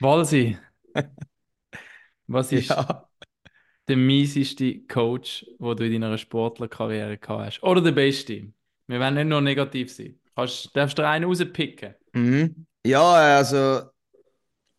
Walsi, was ist Ja. der mieseste Coach, den du in deiner Sportlerkarriere gehabt hast? Oder der beste? Wir wollen nicht nur negativ sein. Kannst, darfst du einen rauspicken? Mhm. Ja, also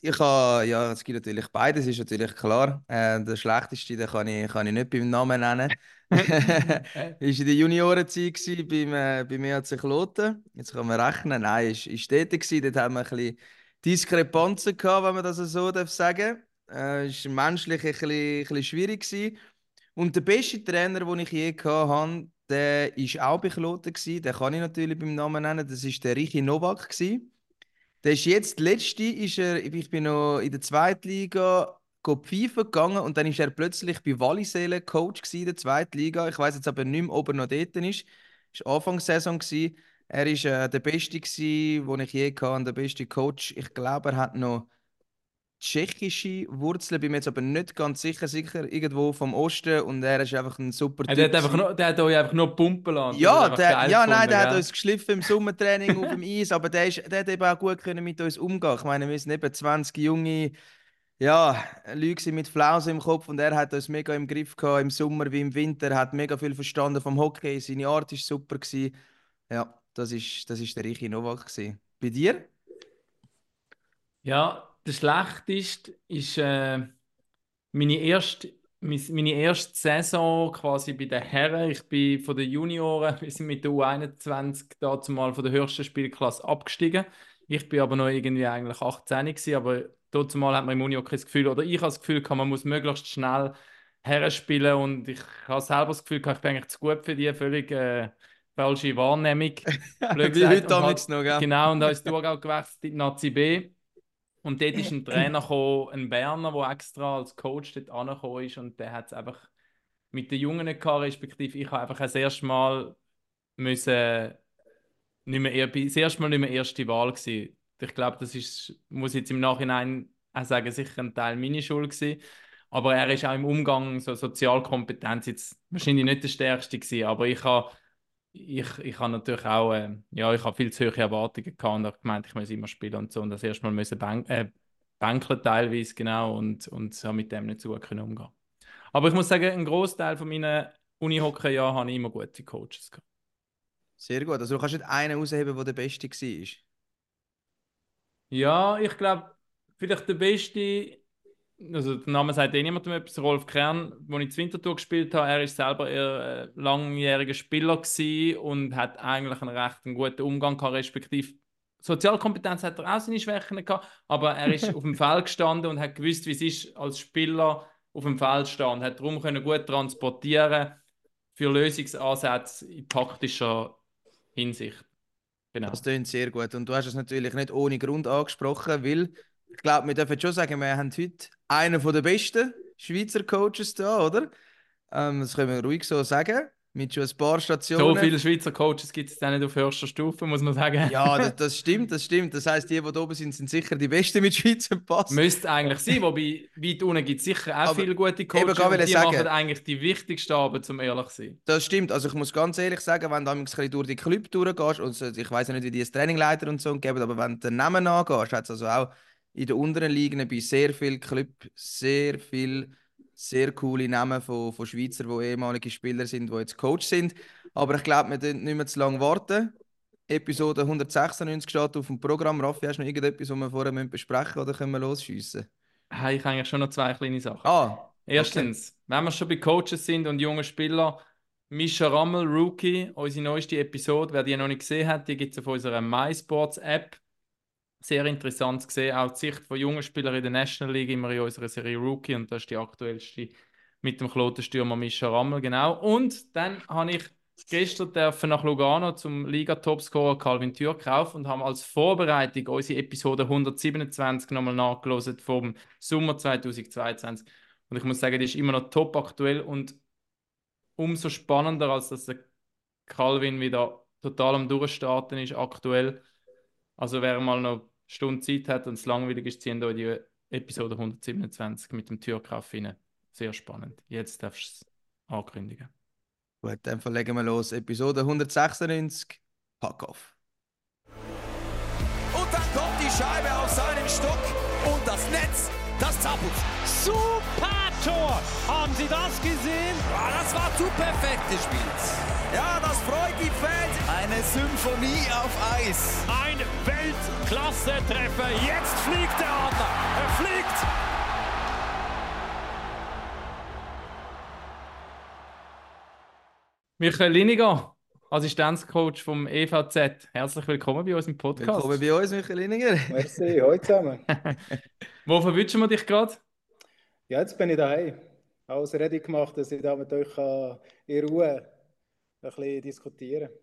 ich habe, ja, es gibt natürlich beides, ist natürlich klar. Äh, der schlechteste, den kann ich, kann ich nicht beim Namen nennen. Ist in der Juniorenzeit gsi beim, äh, beim EHC Kloten. Jetzt kann man rechnen. Nein, ist, ist dort gsi. Dort haben wir ein bisschen Diskrepanzen gehabt, wenn man das so darf sagen. Äh, ist menschlich ein bisschen, ein bisschen schwierig gsi. Und der beste Trainer, den ich je habe, der ist auch bei Kloten gsi. Den kann ich natürlich beim Namen nennen. Das ist der Richi Novak gsi. Der ist jetzt, letzte ist er, ich bin noch in der zweiten Liga pfeifen gegangen und dann ist er plötzlich bei Wallisellen Coach gsi in der zweiten Liga. Ich weiß jetzt aber nicht mehr, ob er noch dort ist. Das war Anfangssaison. gsi. Er ist äh, der Beste, den ich je hatte, der beste Coach. Ich glaube, er hat noch tschechische Wurzeln, bin mir jetzt aber nicht ganz sicher, sicher irgendwo vom Osten und er ist einfach ein super der, hat Typ einfach nur, der hat euch einfach nur pumpen lassen. Ja, der, ja nein, der hat gell? uns geschliffen im Sommertraining auf dem Eis, aber der, ist, der hat eben auch gut können mit uns umgehen. Ich meine, wir sind eben 20 junge ja, Leute mit Flausen im Kopf und er hat uns mega im Griff gehabt, im Sommer wie im Winter, hat mega viel verstanden vom Hockey, seine Art war super. Gewesen. Ja, das ist, das ist der Richi Novak. Gewesen. Bei dir? Ja, der schlechteste ist äh, meine erste, meine erste Saison quasi bei den Herren. Ich bin von den Junioren, wir sind mit der U21 dazu mal von der höchsten Spielklasse abgestiegen. Ich bin aber noch irgendwie eigentlich 18 gewesen, aber dazu mal hat man im Unihockey das Gefühl, oder ich habe das Gefühl, man muss möglichst schnell Herren spielen und ich habe selber das Gefühl, ich bin eigentlich zu gut für die, völlig äh, falsche Wahrnehmung. Wie heute damals noch, gell? Genau, und da ist Thurgau gewechselt in die Nazi B. Und dort ist ein Trainer gekommen, ein Berner, der extra als Coach dort angekommen ist und der hat es einfach mit den Jungen gehabt, respektive ich habe einfach das erste Mal müssen nicht mehr, das erste Mal nicht mehr erste Wahl gewesen. Ich glaube, das ist, muss jetzt im Nachhinein auch sagen, sicher ein Teil meiner Schuld gewesen. Aber er ist auch im Umgang, so Sozialkompetenz, jetzt wahrscheinlich nicht der stärkste gewesen, aber ich habe ich, ich habe natürlich auch, äh, ja, ich habe viel zu hohe Erwartungen gehabt und habe gemeint, ich muss immer spielen und so und das erste Mal müssen bank, äh, bänkeln teilweise, genau, und, und habe mit dem nicht so gut können umgehen. Aber ich muss sagen, ein Großteil von meinen Unihockey-Jahren habe ich immer gute Coaches gehabt. Sehr gut. Also du kannst nicht einen rausheben, der der Beste war. Ja, ich glaube, vielleicht der beste, also der Name sagt eh niemandem etwas, Rolf Kern, wo ich zu Winterthur gespielt habe, er ist selber eher äh, langjähriger Spieler gewesen und hat eigentlich einen recht einen guten Umgang gehabt, respektive Sozialkompetenz hat er auch seine Schwächen gehabt, aber er ist auf dem Feld gestanden und hat gewusst, wie es ist, als Spieler auf dem Feld zu stehen und hat darum können gut transportieren für Lösungsansätze in taktischer Hinsicht. Genau. Das klingt sehr gut. Und du hast es natürlich nicht ohne Grund angesprochen, weil ich glaube, wir dürfen schon sagen, wir haben heute einen der besten Schweizer Coaches da, oder? Ähm, das können wir ruhig so sagen. Mit schon ein paar So Stationen. viele Schweizer Coaches gibt es dann nicht auf höchster Stufe, muss man sagen. Ja, das, das stimmt, das stimmt. Das heisst, die, die da oben sind, sind sicher die Besten mit Schweizer Pass. Müsste eigentlich sein, wobei weit unten gibt es sicher auch Aber viele gute eben Coaches und wollte die sagen. machen eigentlich die wichtigste Arbeit, um ehrlich zu sein. Das stimmt. Also ich muss ganz ehrlich sagen, wenn du ein bisschen durch die Club durchgehst, also ich weiß ja nicht, wie die das Trainingleiter und so geben, aber wenn du den Namen angehst, hat es also auch in den unteren Ligen bei sehr vielen Clubs sehr viel sehr coole Namen von, von Schweizer, die ehemalige Spieler sind, die jetzt Coach sind. Aber ich glaube, wir dürfen nicht mehr zu lange warten. Episode 196 steht auf dem Programm. Raffi, hast du noch irgendetwas, was wir vorher besprechen müssen, oder können wir losschiessen? Habe ich eigentlich schon noch zwei kleine Sachen. Ah, Erstens, wenn wir schon bei Coaches sind und junge Spieler, Mischa Rammel, Rookie, unsere neueste Episode, wer die noch nicht gesehen hat, die gibt es auf unserer MySports-App. Sehr interessant zu sehen, auch die Sicht von jungen Spielern in der National League, immer in unserer Serie Rookie und das ist die aktuellste mit dem Klotenstürmer Mischa Rammel, genau. Und dann habe ich gestern nach Lugano zum Liga-Topscorer Calvin Türk kaufen und haben als Vorbereitung unsere Episode 127 nochmal nachgelesen vom Sommer 2022. Und ich muss sagen, die ist immer noch top aktuell und umso spannender, als dass der Calvin wieder total am Durchstarten ist aktuell. Also wer mal noch Stunde Zeit hat und es langweilig ist, ziehen euch die Episode 127 mit dem Türkauf rein. Sehr spannend. Jetzt darfst du es ankündigen. gut, dann verlegen wir los. Episode 196, Pack off. Und dann kommt die Scheibe auf seinen Stock. Und das Netz, das zappelt. Super Tor! Haben Sie das gesehen? Ja, das war zu perfekt gespielt. Ja, das freut die Fans. Eine Symphonie auf Eis. Ein Weltklasse-Treffer. Jetzt fliegt der Adler. Er fliegt. Michael Liniger, Assistenzcoach vom EVZ. Herzlich willkommen bei uns im Podcast. Willkommen bei uns, Michael Lininger. Merci, hallo zusammen. Wo verwünschen wir dich gerade? Ja, jetzt bin ich daheim. Alles ready gemacht, dass ich da mit euch in Ruhe ein bisschen diskutieren kann.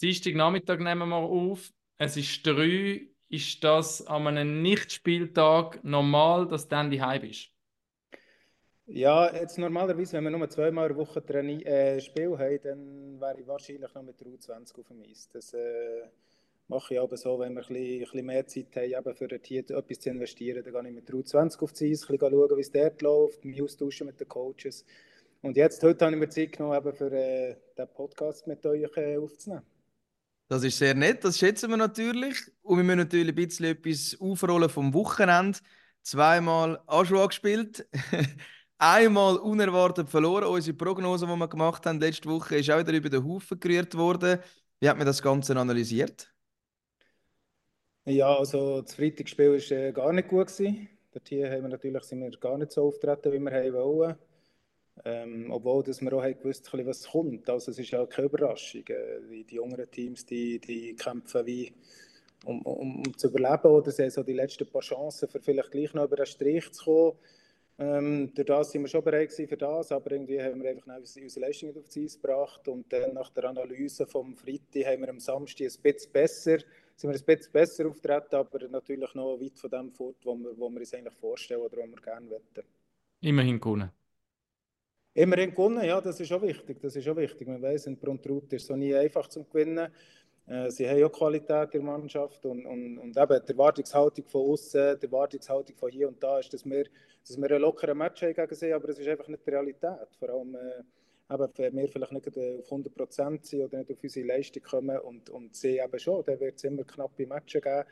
Dienstag Nachmittag nehmen wir auf. Es ist drei. Ist das an einem Nicht-Spieltag normal, dass du dann daheim bist? Ja, jetzt normalerweise, wenn wir nur zweimal in der Woche Traini äh, Spiel haben, dann wäre ich wahrscheinlich noch mit der U20 auf dem Eis. Das äh, mache ich aber so, wenn wir ein bisschen, ein bisschen mehr Zeit haben, eben für hier etwas zu investieren, dann gehe ich mit der U20 auf das Eis, schauen, wie es dort läuft, mich austauschen mit den Coaches. Und jetzt, heute habe ich mir Zeit genommen, eben für äh, den Podcast mit euch äh, aufzunehmen. Das ist sehr nett, das schätzen wir natürlich. Und wir müssen natürlich ein bisschen etwas aufrollen vom Wochenende. Zweimal Aschua gespielt, einmal unerwartet verloren. Unsere Prognose, die wir gemacht haben letzte Woche, ist auch wieder über den Haufen gerührt worden. Wie hat man das Ganze analysiert? Ja, also das Freitagsspiel war äh, gar nicht gut. Dort hier haben wir natürlich, sind wir gar nicht so auftreten, wie wir wollen. Ähm, obwohl dass wir auch gewusst haben, was kommt. Also es ist ja keine Überraschung. Äh, die, die jüngeren Teams die, die kämpfen wie um, um, um zu überleben oder sie haben so die letzten paar Chancen, für vielleicht gleich noch über den Strich zu kommen. Ähm, durch das sind wir schon bereit für das, aber irgendwie haben wir einfach unsere, unsere Leistungen auf die Eis gebracht und dann nach der Analyse vom Freitag haben wir am Samstag ein bisschen besser, sind wir ein bisschen besser auftreten, aber natürlich noch weit von dem fort, wo wir, wo wir uns eigentlich vorstellen oder wo wir gerne wetten. Immerhin gewonnen. Immerhin gewonnen, ja, das ist auch wichtig. Das ist auch wichtig. Man weiß, in Bruntrut ist es so nie einfach zu gewinnen. Äh, sie haben auch Qualität in der Mannschaft und, und, und eben die Erwartungshaltung von außen, die Erwartungshaltung von hier und da ist, dass wir, dass wir einen lockeren Match haben gegen sie, aber es ist einfach nicht die Realität. Vor allem, äh, eben, wenn wir vielleicht nicht auf 100 Prozent sind oder nicht auf unsere Leistung kommen und, und sie eben schon, dann wird es immer knappe Matches geben.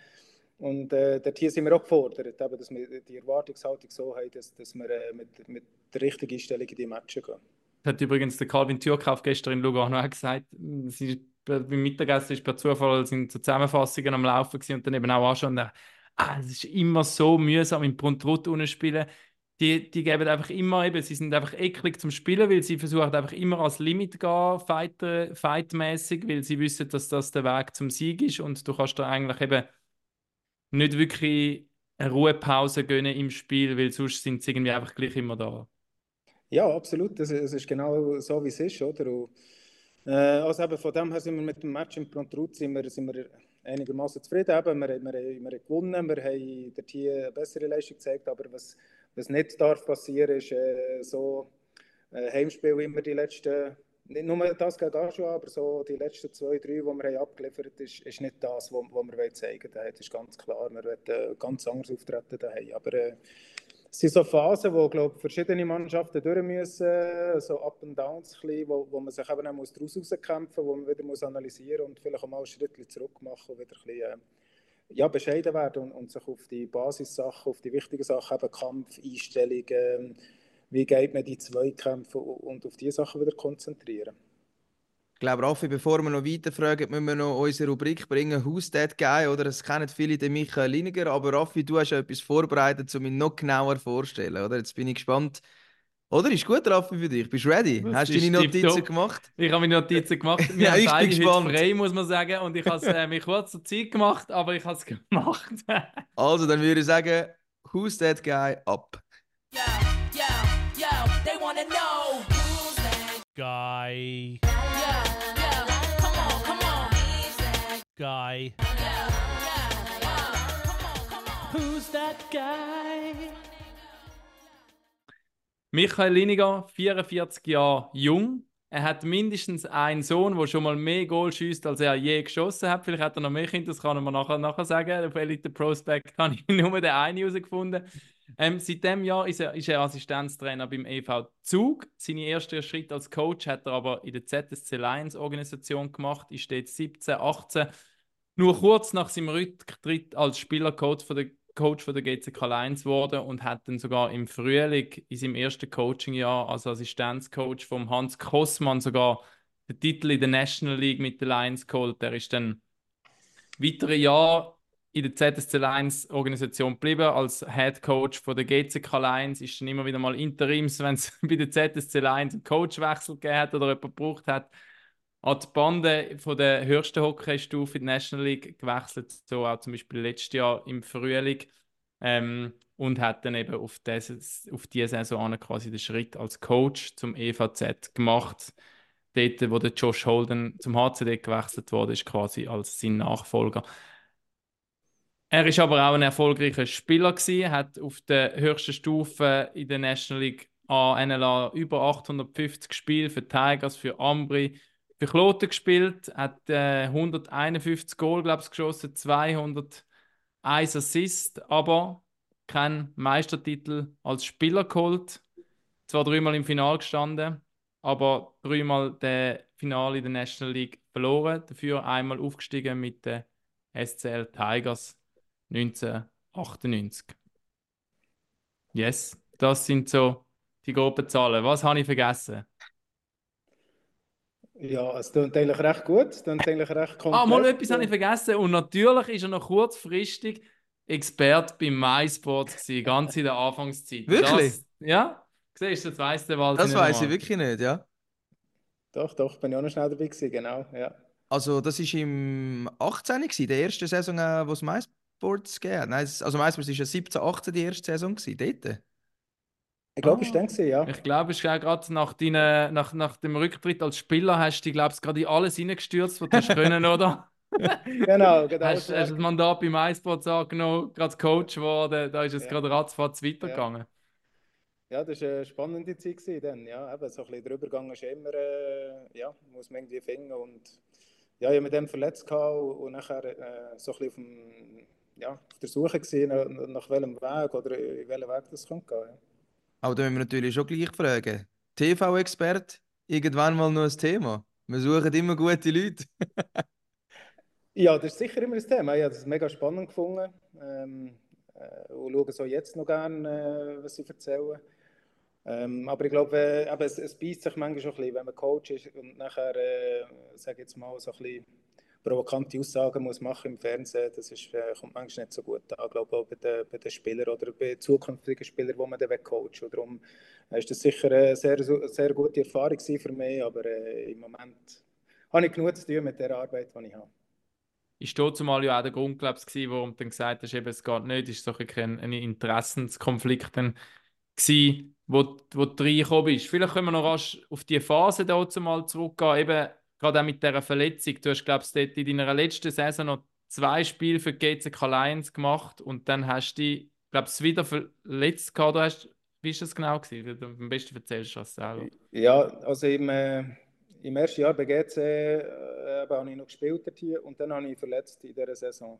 Und äh, dort hier sind wir auch gefordert, eben, dass wir die Erwartungshaltung so haben, dass, dass wir äh, mit, mit der richtigen Einstellung in die Matches gehen. Das hat übrigens der Calvin Türkauf gestern in Lugano auch gesagt. Sie beim Mittagessen ist per Zufall sind so Zusammenfassungen am Laufen und dann eben auch anschauen. Ah, es ist immer so mühsam im Bruntrut spielen. Die, die geben einfach immer eben, sie sind einfach eklig zum Spielen, weil sie versuchen einfach immer als Limit zu gehen, fight, fightmäßig, weil sie wissen, dass das der Weg zum Sieg ist und du kannst da eigentlich eben nicht wirklich eine Ruhepause gönnen im Spiel, weil sonst sind sie irgendwie einfach gleich immer da. Ja, absolut. Das, das ist genau so, wie es ist, oder? Und, äh, also eben von dem her sind wir mit dem Match im Prontrut sind wir, sind wir einigermaßen zufrieden. Eben, wir, wir, wir, wir haben gewonnen, wir haben dort hier eine bessere Leistung gezeigt, aber was, was nicht darf passieren, ist äh, so äh, Heimspiel immer die letzten nicht nur das gegen Aschua, aber so die letzten zwei, drei, die wir haben abgeliefert haben, ist, ist nicht das, was wir zeigen wollen. Das ist ganz klar. Wir wollen ganz anders auftreten daheim. Aber äh, es sind so Phasen, wo glaube verschiedene Mannschaften durch müssen, so Up and Downs, wo, wo man sich eben auch muss daraus rauskämpfen muss, wo man wieder muss analysieren und vielleicht auch mal einen Schritt zurück machen und wieder ein bisschen, äh, ja, bescheiden werden und, und, sich auf die Basissachen, auf die wichtigen Sachen, eben Kampf, Einstellung, äh, wie geht man die Zweikämpfe und auf diese Sachen wieder konzentrieren. Ich glaube, Raffi, bevor wir noch weiter fragen, müssen wir noch unsere Rubrik bringen, Who's That Guy? Oder das kennen viele den Michael Liniger, aber Raffi, du hast ja etwas vorbereitet, um ihn noch genauer vorzustellen, oder? Jetzt bin ich gespannt. Oder ist gut, Raffi, für dich? Bist du ready? Das hast du deine Notizen top. gemacht? Ich habe meine Notizen gemacht. Wir ja, haben ich beide bin gespannt. frei, muss man sagen. Und ich habe es äh, mir kurz zur Zeit gemacht, aber ich habe es gemacht. also, dann würde ich sagen, Who's That Guy? Ab. Yo, yo, yo, they wanna know who's that Guy. Yeah, yeah, come on, come on. Who's that? Guy. Yeah, yeah, yeah, come on, come on. Who's that guy? Michael Liniger, 44 Jahre jung. Er hat mindestens einen Sohn, der schon mal mehr Goal schießt, als er je geschossen hat. Vielleicht hat er noch mehr Kinder, das kann mir nachher, nachher sagen. Auf Elite Prospect habe ich nur den einen herausgefunden. Ähm, seit diesem Jahr ist er, ist er Assistenztrainer beim EV Zug. Seine ersten Schritte als Coach hat er aber in der ZSC Lions Organisation gemacht. Ist dort 17, 18. Nur kurz nach seinem Rücktritt als Spielercoach von der Coach von der GCK Lions geworden und hat dann sogar im Frühling in seinem ersten Coachingjahr als Assistenzcoach vom Hans Kossmann sogar den Titel in der National League mit den Lions geholt. Er ist dann weitere Jahre in der ZSC Lions Organisation geblieben als Head Coach von der GCK Lions. Ist dann immer wieder mal Interims, wenn es bei der ZSC Lions einen Coachwechsel gegeben hat oder jemand gebraucht hat. An die Bande von der höchsten Hockeystufe in die National League gewechselt, so auch zum Beispiel letztes Jahr im Frühling. Ähm, und hat dann eben auf, dieses, auf diese Saison quasi den Schritt als Coach zum EVZ gemacht. Dort, wo der Josh Holden zum HCD gewechselt wurde, ist quasi als sein Nachfolger. Er ist aber auch ein erfolgreicher Spieler gewesen, hat auf der höchsten Stufe in der National League NLA über 850 Spiele für Tigers, für Ambri, für Kloten gespielt, hat äh, 151 Goal, glaube ich, geschossen, 201 Assist, aber keinen Meistertitel als Spieler geholt. Zwar dreimal im Finale gestanden, aber dreimal das Finale in der National League verloren. Dafür einmal aufgestiegen mit den SCL Tigers 1998. Yes, das sind so die groben Zahlen. Was habe ich vergessen? Ja, es klingt eigentlich recht gut. Es klingt eigentlich recht komplett. Ah, mal etwas habe ich vergessen. Und natürlich ist er noch kurzfristig Experte beim MySports gewesen, ganz in der Anfangszeit. Wirklich? Das, ja, siehst du, das weiss der Walter Das weiß ich wirklich nicht, ja. Doch, doch, bin ich auch noch schnell dabei gewesen, genau. Ja. Also, das war im 18. gewesen, der erste Saison, äh, wo es MySports hat. Nein, also MySports war ja 17, 18 die erste Saison gewesen, dort. Ich glaube, Ah. ich denke ja. Ich glaube, es auch gerade nach, deinen- nach, nach dem Rücktritt als Spieler hast du, glaube ich, gerade in alles reingestürzt, was du können, oder? Genau, genau. Hast, hast das Mandat beim MySports angenommen, gerade Coach geworden, da ist es Ja. gerade ratzfatz weitergegangen. Ja, das war eine spannende Zeit gewesen dann. Ja, eben, so ein bisschen der Übergang ist immer, äh, ja, muss man irgendwie finden. Und ja, ich habe mich dann verletzt gehabt und, und nachher äh, so ein bisschen auf, dem, ja, auf der Suche gewesen, nach, nach welchem Weg oder in welchen Weg das könnte gehen. Ja. Aber da müssen wir natürlich schon gleich fragen. TV-Expert, irgendwann mal noch ein Thema. Wir suchen immer gute Leute. Ja, das ist sicher immer ein Thema. Ich habe das mega spannend gefunden. Ähm, äh, und schaue so jetzt noch gerne, äh, was sie erzählen. Ähm, aber ich glaube, äh, es, es beißt sich manchmal schon ein bisschen, wenn man Coach ist und nachher, äh, sage jetzt mal, so ein bisschen provokante Aussagen muss machen im Fernsehen, das ist, äh, kommt manchmal nicht so gut an. Glaube auch bei den, bei den Spielern oder bei zukünftigen Spielern, die man dann coacht. Und darum äh, ist das sicher eine sehr, sehr gute Erfahrung für mich, aber äh, im Moment habe ich genug zu tun mit der Arbeit, die ich habe. Ist dort zumal ja auch der Grund, ich, gewesen, warum du dann gesagt hast, eben, es geht nicht, ist so ein, ein Interessenskonflikt dann gewesen, wo, wo du reingekommen bist. Vielleicht können wir noch rasch auf die Phase dort mal zurückgehen, eben gerade auch mit dieser Verletzung. Du hast, glaube ich, in deiner letzten Saison noch zwei Spiele für die GCK Lions gemacht und dann hast du dich, glaube ich, wieder verletzt gehabt. Du hast, wie war das genau gewesen? Am besten erzählst du das selber. Ja, also im, äh, im ersten Jahr bei GC äh, habe ich noch gespielt hier und dann habe ich verletzt in dieser Saison.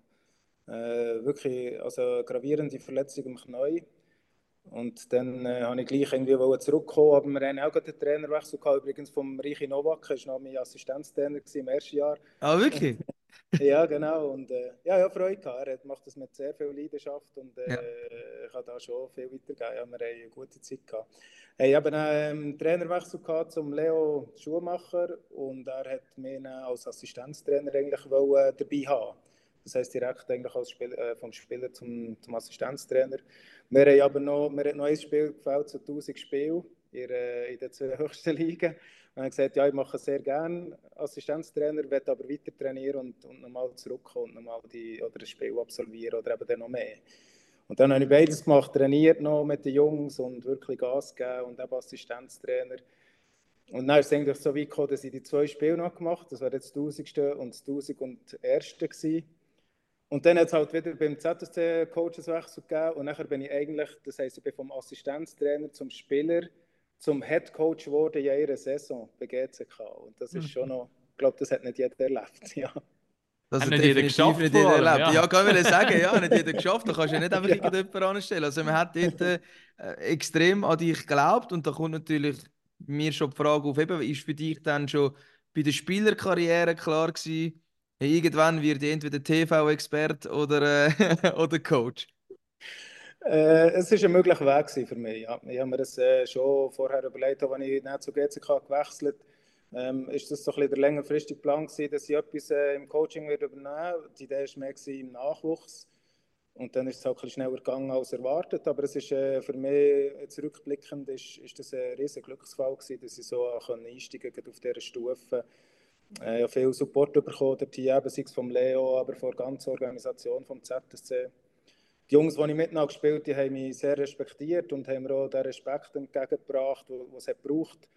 Äh, wirklich, also gravierende Verletzung im Knie. Und dann äh, habe ich gleich irgendwie zurückkommen, aber wir haben auch gerade den Trainerwechsel gehabt, übrigens vom Richi Nowak, er war noch mein Assistenztrainer im ersten Jahr. Ah, wirklich? Ja, genau. Und äh, ja, ja, Freude gehabt. Er macht das mit sehr viel Leidenschaft und äh, Ja. ich habe da schon viel weitergegeben. Ja, wir haben eine gute Zeit gehabt. Ich habe einen ähm, Trainerwechsel gehabt zum Leo Schumacher und er hat mich als Assistenztrainer eigentlich wollen, dabei haben. Das heisst direkt eigentlich als Spiel, äh, vom Spieler zum, zum Assistenztrainer. Wir haben aber noch, mir hat noch ein Spiel gefällt, so 1000 Spiele in, äh, in den höchsten Ligen. Und habe gesagt, ja, ich mache sehr gerne Assistenztrainer, werde aber weiter trainieren und, und nochmal zurückkommen und nochmal die, oder das Spiel absolvieren oder eben dann noch mehr. Und dann habe ich beides gemacht, trainiert noch mit den Jungs und wirklich Gas gegeben und eben Assistenztrainer. Und dann ist es eigentlich so weit gekommen, dass ich die zwei Spiele noch gemacht habe. Das war jetzt das 1000. und das 1001. gewesen. Und dann hat es halt wieder beim ZSC Coacheswechsel gegeben und nachher bin ich eigentlich, das heisst, ich bin vom Assistenztrainer zum Spieler zum Head Coach geworden in ihrer Saison bei GCK. Und das ist schon noch, ich glaube, das hat nicht jeder erlebt. Ja. Das Hat nicht jeder geschafft, nicht jeder erlebt. ja. Ja, kann ich sagen, ja, nicht jeder geschafft. Da kannst du ja nicht einfach Ja. irgendjemanden anstellen. Also man hat dort äh, extrem an dich geglaubt und da kommt natürlich mir schon die Frage auf, eben, ist für dich dann schon bei der Spielerkarriere klar gewesen, irgendwann wird ich entweder TV-Expert oder, äh, oder Coach? Äh, es war ein möglicher Weg für mich. Ja. Ich habe mir das äh, schon vorher überlegt, als ich nicht zu GCK gewechselt ähm, ist das so ein bisschen der längerfristige Plan gewesen, dass ich etwas äh, im Coaching würde übernehmen. Die Idee war mehr im Nachwuchs. Und dann ist es auch ein bisschen schneller gegangen als erwartet. Aber es ist äh, für mich zurückblickend ist, ist das ein riesiger Glücksfall gewesen, dass ich so äh, einsteigen konnte auf dieser Stufe. Äh, habe viel Support bekommen, der Team, sei es vom Leo, aber von der ganzen Organisation vom ZSC die Jungs, die ich mit gespielt habe, haben mich sehr respektiert und haben mir auch den Respekt entgegengebracht, den es braucht.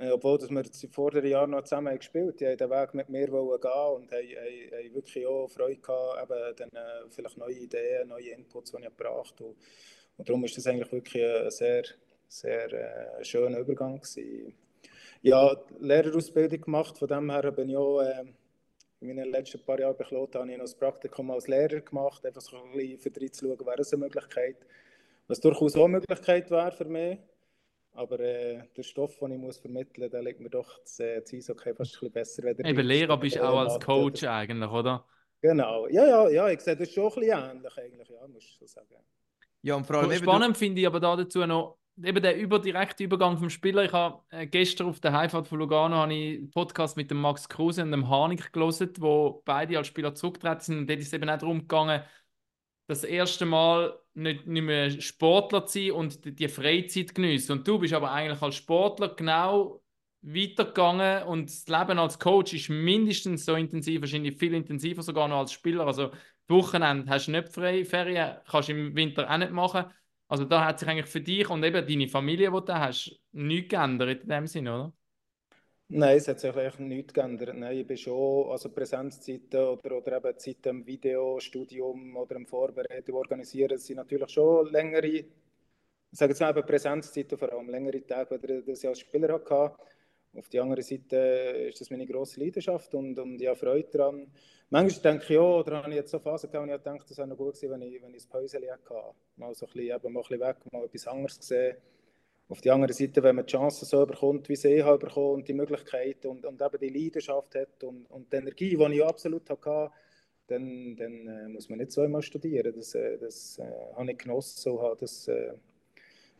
Äh, obwohl dass wir vor den Jahren noch zusammen gespielt haben, die den Weg mit mir gehen und haben, haben, haben wirklich auch Freude gehabt, eben dann, äh, vielleicht neue Ideen, neue Inputs, die ich gebracht habe. Und, darum ist das eigentlich wirklich ein sehr, sehr äh, schöner Übergang gewesen. Ja, Lehrerausbildung gemacht, von dem her bin ich auch... Äh, in meinen letzten paar Jahren bei Kloten habe ich noch das Praktikum als Lehrer gemacht, einfach so ein bisschen für drei zu schauen, wäre es eine Möglichkeit. Was durchaus auch eine Möglichkeit wäre für mich. Aber äh, der Stoff, den ich muss vermitteln muss, der liegt mir doch das, äh, das Eishockey fast ein bisschen besser. Eben Lehrer bist du auch als Coach oder... eigentlich, oder? Genau, ja, ja, ja, ich sehe das schon ein bisschen ähnlich eigentlich, ja, muss ich so sagen. Ja, und vor allem Spannend finde ich aber da dazu noch, eben der über, direkte Übergang vom Spieler. Ich habe äh, gestern auf der Heimfahrt von Lugano einen Podcast mit dem Max Kruse und dem Harnik gelesen, wo beide als Spieler zurückgetreten sind. Und dort ist es eben auch darum gegangen, das erste Mal nicht, nicht mehr Sportler zu sein und die, die Freizeit geniessen. Und du bist aber eigentlich als Sportler genau weitergegangen und das Leben als Coach ist mindestens so intensiv, wahrscheinlich viel intensiver sogar noch als Spieler. Also Wochenende hast du nicht frei, Ferien kannst du im Winter auch nicht machen. Also da hat sich eigentlich für dich und eben deine Familie, die du hast, nichts geändert in dem Sinne, oder? Nein, es hat sich eigentlich nichts geändert. Nein, ich bin schon, also Präsenzzeiten oder, oder eben Zeiten im Videostudium oder im Vorbereitung organisieren, sind natürlich schon längere, ich sage jetzt mal eben Präsenzzeiten vor allem, längere Tage, die ich als Spieler hatte. Auf der anderen Seite ist das meine grosse Leidenschaft und, und ich habe Freude daran. Manchmal denke ich, ja, oder habe ich jetzt so Phasen gehabt, wo ich gedacht, das wäre noch gut gewesen, wenn ich, wenn ich ein Päuschen hatte. Mal so ein bisschen, eben mal ein bisschen weg, mal etwas anderes gesehen. Auf der anderen Seite, wenn man die Chancen so bekommt, wie sie habe bekommen und die Möglichkeit und, und eben die Leidenschaft hat und, und die Energie, die ich absolut hatte, dann, dann äh, muss man nicht zweimal studieren. Das, äh, das äh, habe ich genossen, so habe das äh,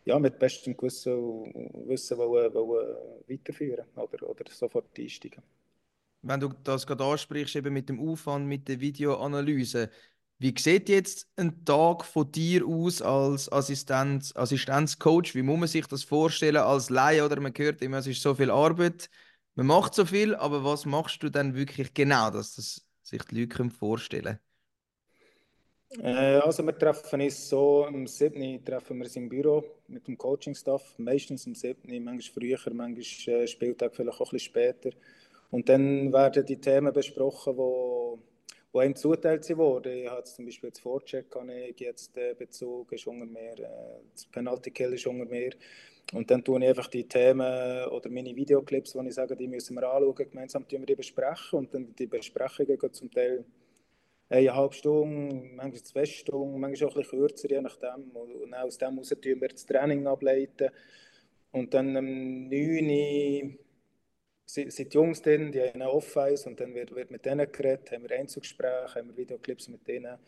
ja, mit bestem Gewissen Wissen wollen, wollen weiterführen oder, oder sofort einsteigen wenn du das gerade ansprichst, eben mit dem Aufwand, mit der Videoanalyse, wie sieht jetzt ein Tag von dir aus als Assistent, Assistenzcoach? Wie muss man sich das vorstellen als Laie? Oder man hört immer, es ist so viel Arbeit, man macht so viel, aber was machst du dann wirklich genau, dass das sich die Leute vorstellen können? Äh, also wir treffen uns so, am 7. treffen wir uns im Büro mit dem Coaching-Staff, meistens am 7., manchmal früher, manchmal äh, Spieltag vielleicht auch ein bisschen später. Und dann werden die Themen besprochen, wo, wo einem zuteilt wurden. Ich habe zum Beispiel jetzt Vorcheck, ich jetzt den Bezug ist unter mir, äh, das Penalty Kill ist unter mir. Und dann tue ich einfach die Themen oder meine Videoclips, die ich sage, die müssen wir anschauen, gemeinsam die besprechen. Und dann die Besprechungen gehen zum Teil eine halbe Stunde, manchmal zwei Stunden, manchmal auch ein bisschen kürzer, je nachdem. Und aus dem heraus tun wir das Training ableiten. Und dann am 9 Uhr sind die Jungs drin, die haben Off-Eis und dann wird, wird mit denen geredet, haben wir Einzugsgespräche, haben wir Videoclips mit denen.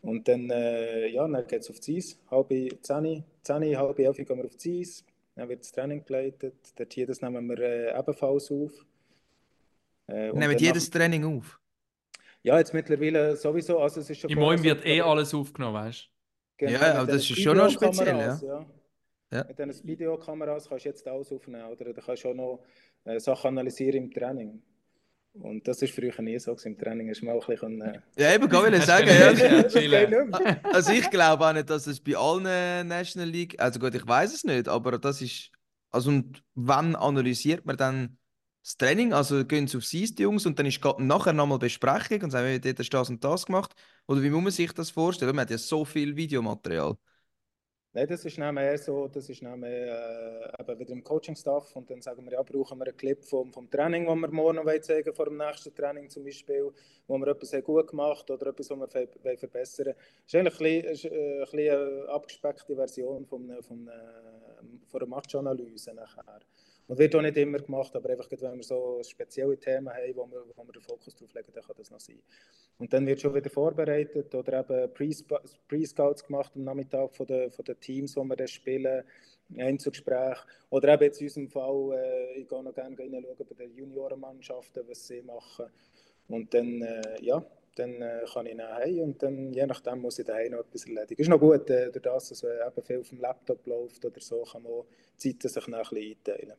Und dann, äh, ja, dann geht es auf die Eis. Halb zehn, zehn, halb elf gehen wir auf die Eis. Dann wird das Training geleitet. Dort hier, das nehmen wir äh, ebenfalls auf. Äh, nehmen jedes. Training auf? Ja, jetzt mittlerweile sowieso. Also es ist schon Im Moment wird eh alles aufgenommen, weißt du? Genau, ja, aber das ist schon noch speziell, ja. ja. Ja. Mit diesen Videokameras kannst du jetzt alles aufnehmen. Oder du kannst auch noch äh, Sachen analysieren im Training. Und das war früher nie so. Im Training ist man auch ein bisschen. Äh... Ja, eben, kann ich sagen. ja. also, ich glaube auch nicht, dass es bei allen National League. Also, gut, ich weiß es nicht, aber das ist. Also, und wann analysiert man dann das Training? Also, gehen sie auf Eis, die Jungs, und dann ist nachher nochmal Besprechung und sagen, dort hast du das und das gemacht. Oder wie muss man sich das vorstellen? Man hat ja so viel Videomaterial. Nein, das ist eher so, das ist mehr, äh, eben wieder im Coaching-Staff und dann sagen wir, ja, brauchen wir einen Clip vom, vom Training, das wir morgen noch zeigen vor dem nächsten Training zum Beispiel, wo wir etwas gut gemacht oder etwas, was wir verbessern wollen. Das ist eigentlich äh, ein bisschen eine abgespeckte Version von von von einer Matchanalyse nachher. Und wird auch nicht immer gemacht, aber einfach, wenn wir so spezielle Themen haben, wo wir, wo wir den Fokus drauf legen, dann kann das noch sein. Und dann wird schon wieder vorbereitet oder eben Pre-Scouts gemacht am Nachmittag von den, von den Teams, wo wir dann spielen, Einzelgespräche. Oder eben jetzt in unserem Fall, äh, ich gehe noch gerne reinschauen bei den Juniorenmannschaften, was sie machen. Und dann, äh, ja, dann äh, kann ich nach Hause und dann, je nachdem, muss ich daheim noch etwas erledigen. Ist noch gut, äh, durch das, dass äh, eben viel auf dem Laptop läuft oder so, kann man die Zeiten sich noch ein bisschen einteilen.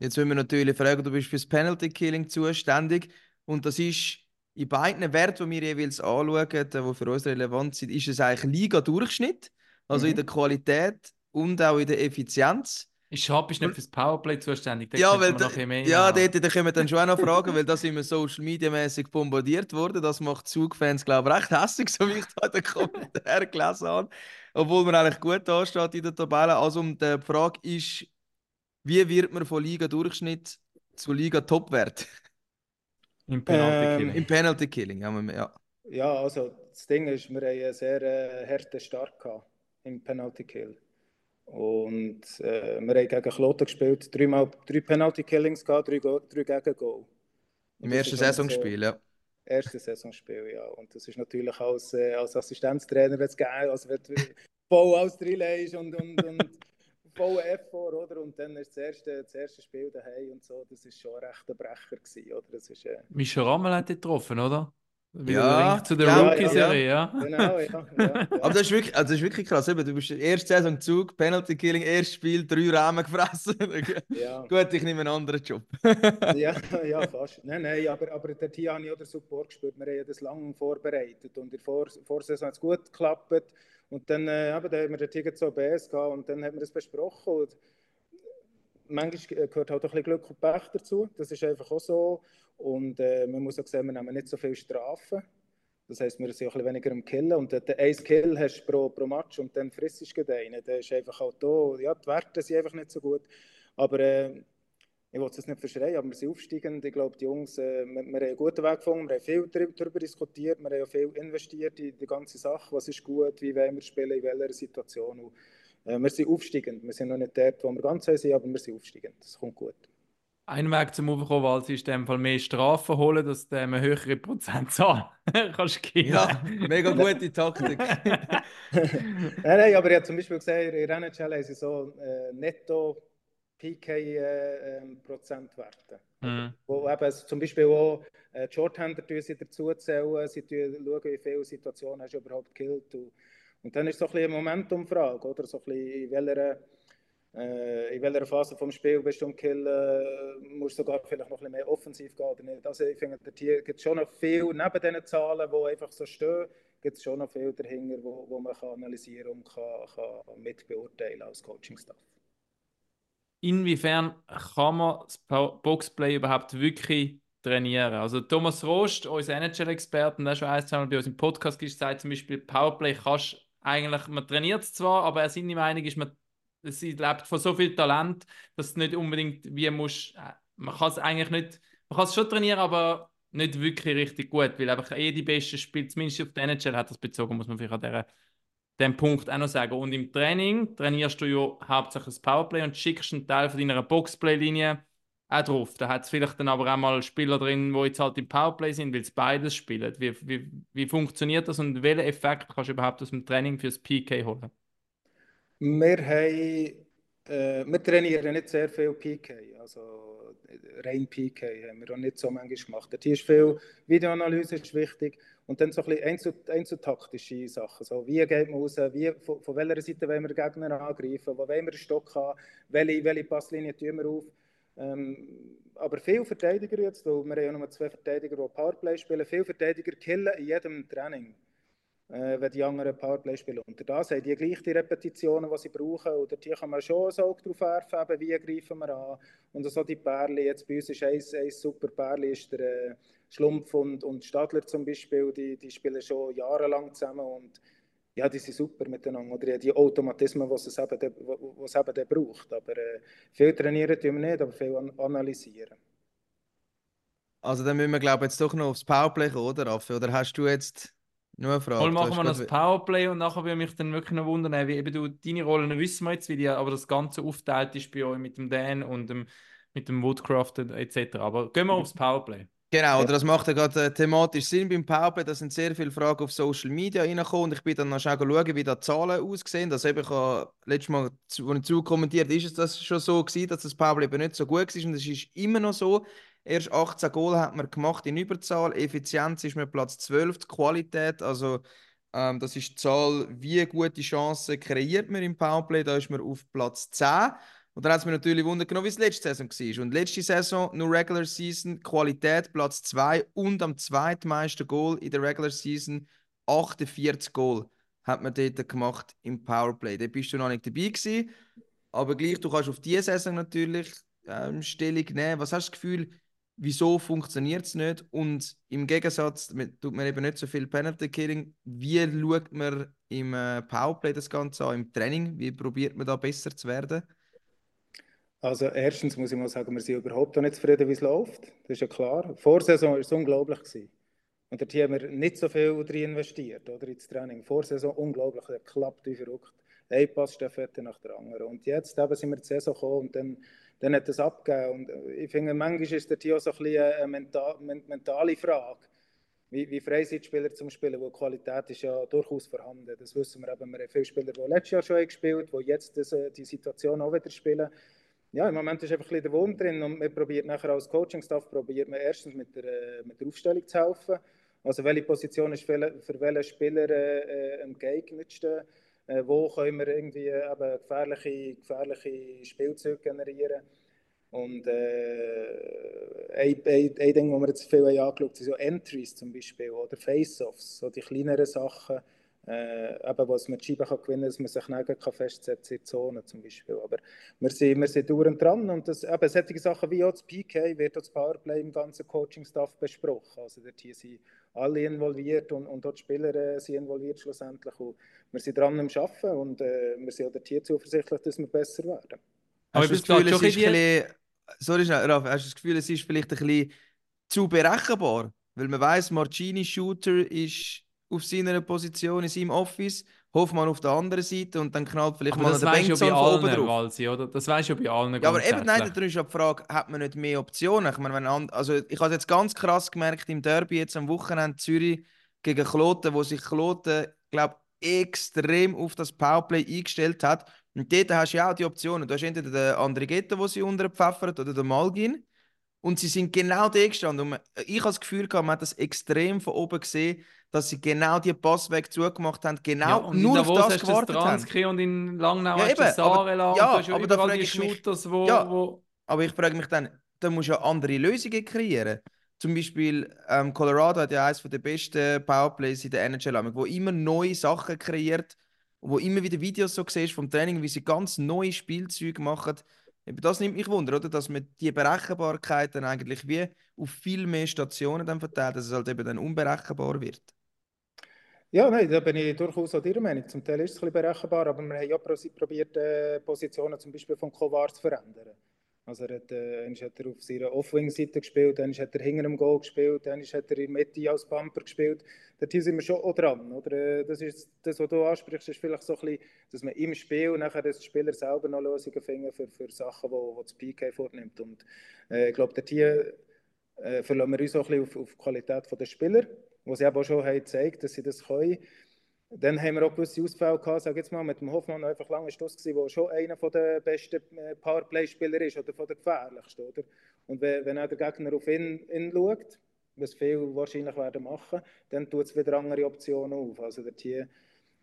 Jetzt wollen wir natürlich fragen, du bist für das Penalty Killing zuständig und das ist in beiden Werten, die wir jeweils anschauen, die für uns relevant sind, ist es eigentlich Liga-Durchschnitt, also Mhm. in der Qualität und auch in der Effizienz. Ich habe nicht fürs Powerplay zuständig. Da Ja, weil da, ja, dort, da können wir dann schon auch noch fragen, weil da sind wir Social Media mäßig bombardiert worden. Das macht Zugfans, glaube ich, recht hässlich, so wie ich da in den Kommentaren gelesen habe. Obwohl man eigentlich gut dasteht in der Tabelle. Also äh, die Frage ist, wie wird man von Liga-Durchschnitt zu Liga-Topwert Im Penalty Ähm, Killing. im Penalty Killing? Ja, man- ja. Ja, also das Ding ist, wir haben einen sehr äh, harten Start gehabt im Penalty Kill. Und äh, wir haben gegen Kloten gespielt, dreimal, drei Penalty Killings gehabt, drei, Go drei Gegengol. Und Im ersten Saisonspiel, ja. Erste Saisonspiel, ja. Und das ist natürlich als, äh, als Assistenztrainer jetzt geil, also wenn du voll alles reinlegst und, und, und voll Effort, oder? Und dann ist das erste, das erste Spiel daheim und so, das ist schon recht ein Brecher gewesen, oder? Das ist, äh, Mischa Rammel hat dich getroffen, oder? Ja, der Link zu der ja, Rookie-Serie, ja. genau, ja. ja, ja. Aber das ist wirklich, also das ist wirklich krass. Eben, du bist erste Saison Zug, Penalty Killing, erstes Spiel, drei Rahmen gefressen. ja. Gut, ich nehme einen anderen Job. Ja, ja, fast. Nein, nein, aber, aber ich auch den Support gespürt. Wir haben ja das lange vorbereitet und in der Vor Vorsaison hat es gut geklappt. Und dann, äh, eben, dann haben wir dort hier so BS gehabt und dann haben wir das besprochen. Und manchmal gehört halt auch ein bisschen Glück und Pech dazu. Das ist einfach auch so. Und äh, man muss auch sehen, wir nehmen nicht so viel Strafen. Das heisst, wir sind auch ein bisschen weniger am Killen. Und wenn du einen Kill hast pro, pro Match und dann frisst du einen, dann ist einfach halt da. Ja, die Werte sind einfach nicht so gut. Aber äh, ich will es nicht verschreien, aber wir sind aufsteigend. Ich glaube, die Jungs, äh, wir, wir haben einen guten Weg gefunden, wir haben viel dar- darüber diskutiert, wir haben auch viel investiert in die ganze Sache. Was ist gut, wie wollen wir spielen, in welcher Situation. Und, äh, wir sind aufsteigend. Wir sind noch nicht dort, wo wir ganz sind, aber wir sind aufsteigend. Das kommt gut. Ein Weg zum Aufkommen, ist in dem Fall mehr Strafen holen, dass du eine höhere Prozentzahl kannst geben. Ja, mega gute Taktik. nein, nein, aber ich habe zum Beispiel gesehen, in der NHL haben sie so äh, netto PK-Prozentwerte. Mhm. Wo eben also zum Beispiel auch äh, die Shorthander tun sie schauen, wie viele Situationen hast du überhaupt gekillt. Und, und dann ist so ein bisschen eine Momentumfrage, oder? So ein bisschen, in welcher, äh, in welcher Phase vom Spiel bist du am Killen, äh, musst du sogar vielleicht noch ein bisschen mehr offensiv gehen oder nicht. Also ich finde, hier gibt es schon noch viel, neben diesen Zahlen, die einfach so stehen, gibt es schon noch viel dahinter, wo, wo man kann analysieren und kann, kann mitbeurteilen als Coaching-Staff. Inwiefern kann man das Boxplay überhaupt wirklich trainieren? Also Thomas Rost, unser NHL-Experte, der schon ein, zwei Mal bei uns im Podcast ist, sagt zum Beispiel, Powerplay kannst eigentlich, man trainiert es zwar, aber seine Meinung ist, man, sie lebt von so viel Talent, dass es nicht unbedingt wie muss, äh, man kann es eigentlich nicht, man kann es schon trainieren, aber nicht wirklich richtig gut, weil einfach eh die besten Spiele, zumindest auf der NHL hat das bezogen, muss man vielleicht an dieser den Punkt auch noch sagen. Und im Training trainierst du ja hauptsächlich das Powerplay und schickst einen Teil von deiner Boxplay-Linie auch drauf. Da hat es vielleicht dann aber auch mal Spieler drin, die jetzt halt im Powerplay sind, weil sie beides spielen. Wie, wie, wie funktioniert das und welchen Effekt kannst du überhaupt aus dem Training fürs PK holen? Wir, haben, äh, wir trainieren nicht sehr viel PK, also äh, rein PK haben wir auch nicht so manchmal gemacht. Hier ist viel Videoanalyse ist wichtig und dann so ein bisschen einzel, Sachen. So, wie geht man raus, wie, von, von welcher Seite wollen wir den Gegner angreifen, wo wollen wir den Stock haben, welche, welche Passlinie tun wir auf. Ähm, aber viele Verteidiger jetzt, weil wir haben ja nur zwei Verteidiger, die Powerplay spielen, viele Verteidiger killen in jedem Training äh, wenn die anderen Powerplay spielen. Und das haben die gleich die Repetitionen, die sie brauchen. Oder hier kann man schon ein Auge drauf werfen, eben, wie greifen wir an. Und so die Pärli, jetzt bei uns ist ein, super Pärli, ist der äh, Schlumpf und, und Stadler zum Beispiel, die, die spielen schon jahrelang zusammen und ja, die sind super miteinander. Oder die Automatismen, die es eben, wo es eben dann braucht. Aber äh, viel trainieren tun wir nicht, aber viel an analysieren. Also dann müssen wir glaube ich jetzt doch noch aufs Powerplay kommen, oder Raffi? Oder hast du jetzt Nur eine Frage. Mal du machen wir das Powerplay und nachher würde mich dann wirklich noch wundern, wie eben du, deine Rollen wissen wir jetzt, wie die, aber das Ganze aufteilt ist bei euch mit dem Dan und dem, mit dem Woodcraft etc. Aber gehen wir aufs Powerplay. Genau, oder das macht ja gerade äh, thematisch Sinn beim Powerplay. Da sind sehr viele Fragen auf Social Media reingekommen. Und ich bin dann noch schnell schauen, wie da die Zahlen aussehen. Das eben ich habe letztes Mal, als ich zukommentiert ist es das schon so gewesen, dass das Powerplay eben nicht so gut war. Und es ist immer noch so. Erst 18 Goal hat man gemacht in Überzahl. Effizienz ist mit Platz 12. Die Qualität, also ähm, das ist die Zahl, wie gute Chancen kreiert man im Powerplay. Da ist man auf Platz 10. Und dann hat es mich natürlich genommen, wie es letzte Saison war. Und letzte Saison nur Regular Season, Qualität Platz 2 und am zweitmeisten Goal in der Regular Season 48 Goal hat man dort gemacht im Powerplay. Da bist du noch nicht dabei gewesen, aber gleich, du kannst auf diese Saison natürlich ähm, Stellung nehmen. Was hast du das Gefühl, wieso funktioniert es nicht? Und im Gegensatz tut man eben nicht so viel Penalty Killing. Wie schaut man im äh, Powerplay das Ganze an, im Training? Wie probiert man da besser zu werden? Also erstens muss ich mal sagen, wir sind überhaupt noch nicht zufrieden, wie es läuft. Das ist ja klar. Vorsaison war es unglaublich. Gewesen. Und dort haben wir nicht so viel drin investiert, oder, ins Training. Vorsaison unglaublich, das klappt wie verrückt. Eine Passstaffette nach der anderen. Und jetzt eben sind wir die Saison gekommen und dann, dann hat es abgegeben. Und äh, ich finde, manchmal ist hier auch so ein bisschen eine mental, men- mentale Frage. Wie, wie frei sind die Spieler zum Spielen, wo die Qualität ist ja durchaus vorhanden. Das wissen wir eben. Wir haben viele Spieler, die letztes Jahr schon gespielt haben, die jetzt das, äh, die Situation auch wieder spielen. Ja, im Moment ist einfach ein bisschen der Wunsch drin und man probiert nachher als Coaching-Staff probiert man erstens mit der, äh, mit der Aufstellung zu helfen. Also welche Position ist für, für welchen Spieler äh, äh, am geeignetsten? Äh, wo können wir irgendwie äh, eben gefährliche, gefährliche Spielzüge generieren? Und äh, ein, ein, ein Ding, das wir jetzt viel angeschaut haben, sind so Entries zum Beispiel oder Face-Offs, so die kleineren Sachen, äh, eben, was man die Scheibe kann gewinnen kann, dass man sich nachher kann festsetzen in der Zone zum Beispiel. Aber wir sind, wir sind dauernd dran und das, eben, solche Sachen wie auch das PK wird auch das Powerplay im ganzen Coaching-Staff besprochen. Also dort hier sind alle involviert und, und auch die Spieler äh, sind involviert schlussendlich. Und wir sind dran am Arbeiten und äh, wir sind auch dort hier zuversichtlich, dass wir besser werden. Aber Hast du ich das Gefühl, es ist ein bisschen, sorry, Raf, hast du das Gefühl, es ist vielleicht ein bisschen zu berechenbar? Weil man weiß, Marcini Shooter ist auf seiner Position in seinem Office, Hoffmann auf der anderen Seite und dann knallt vielleicht Aber mal der du ja Bengtson von oben drauf. Walsi, oder? Das weißt du ja bei allen Ja, aber eben, nein, da ist ja die Frage, hat man nicht mehr Optionen? Ich meine, wenn also ich habe jetzt ganz krass gemerkt im Derby jetzt am Wochenende Zürich gegen Kloten, wo sich Kloten, glaube extrem auf das Powerplay eingestellt hat. Und dort hast du ja auch die Optionen. Du hast entweder den Andrighetto, wo sie unterpfeffert, oder den Malgin. Und sie sind genau da gestanden. Und man, ich habe das Gefühl, gehabt, man hat das extrem von oben gesehen, dass sie genau die Passweg zugemacht haben, Ja, genau in nur auf das hast du das gewartet haben. Und in Langnau Ja, eben, aber- Sarela ja, ja aber da frage die ich mich- Shooters, wo, Ja. wo Aber ich frage mich dann, da musst du ja andere Lösungen kreieren. Zum Beispiel ähm, Colorado hat ja eines der besten Powerplays in der NHL, wo immer neue Sachen kreiert, wo immer wieder Videos so siehst vom Training, wie sie ganz neue Spielzüge machen. Eben das nimmt mich wunder, oder? Dass man die Berechenbarkeit dann eigentlich wie auf viel mehr Stationen dann verteilt, dass es halt eben dann unberechenbar wird. Ja, nein, da bin ich durchaus auch Ihrer Meinung. Zum Teil ist es ein bisschen berechenbar, aber wir haben ja probiert, äh, Positionen zum Beispiel von Kovar zu verändern. Also er hat, äh, hat er auf seiner Off-Wing-Seite gespielt, dann hat er hinter dem Goal gespielt, dann hat er in Mitte als Bumper gespielt. Dort sind wir schon auch dran. Oder? Äh, Das, ist, das, was du ansprichst, ist vielleicht so ein bisschen, dass man im Spiel nachher den Spieler selber noch Lösungen finden für, für Sachen, die wo, wo das PK vornimmt. Und äh, ich glaube, dort hier äh, verlassen wir uns auch ein bisschen auf, auf die Qualität der Spieler, wo sie eben auch schon haben gezeigt dass sie das können. Dann haben wir auch gewisse Ausfälle gehabt, sage jetzt mal, mit dem Hoffmann einfach lange Stoß gewesen, der schon einer der besten äh, Powerplay-Spieler ist oder von der gefährlichsten, oder? Und wenn, wenn auch der Gegner auf ihn, ihn schaut, was viele wahrscheinlich werden machen, dann tut es wieder andere Optionen auf. Also der Team,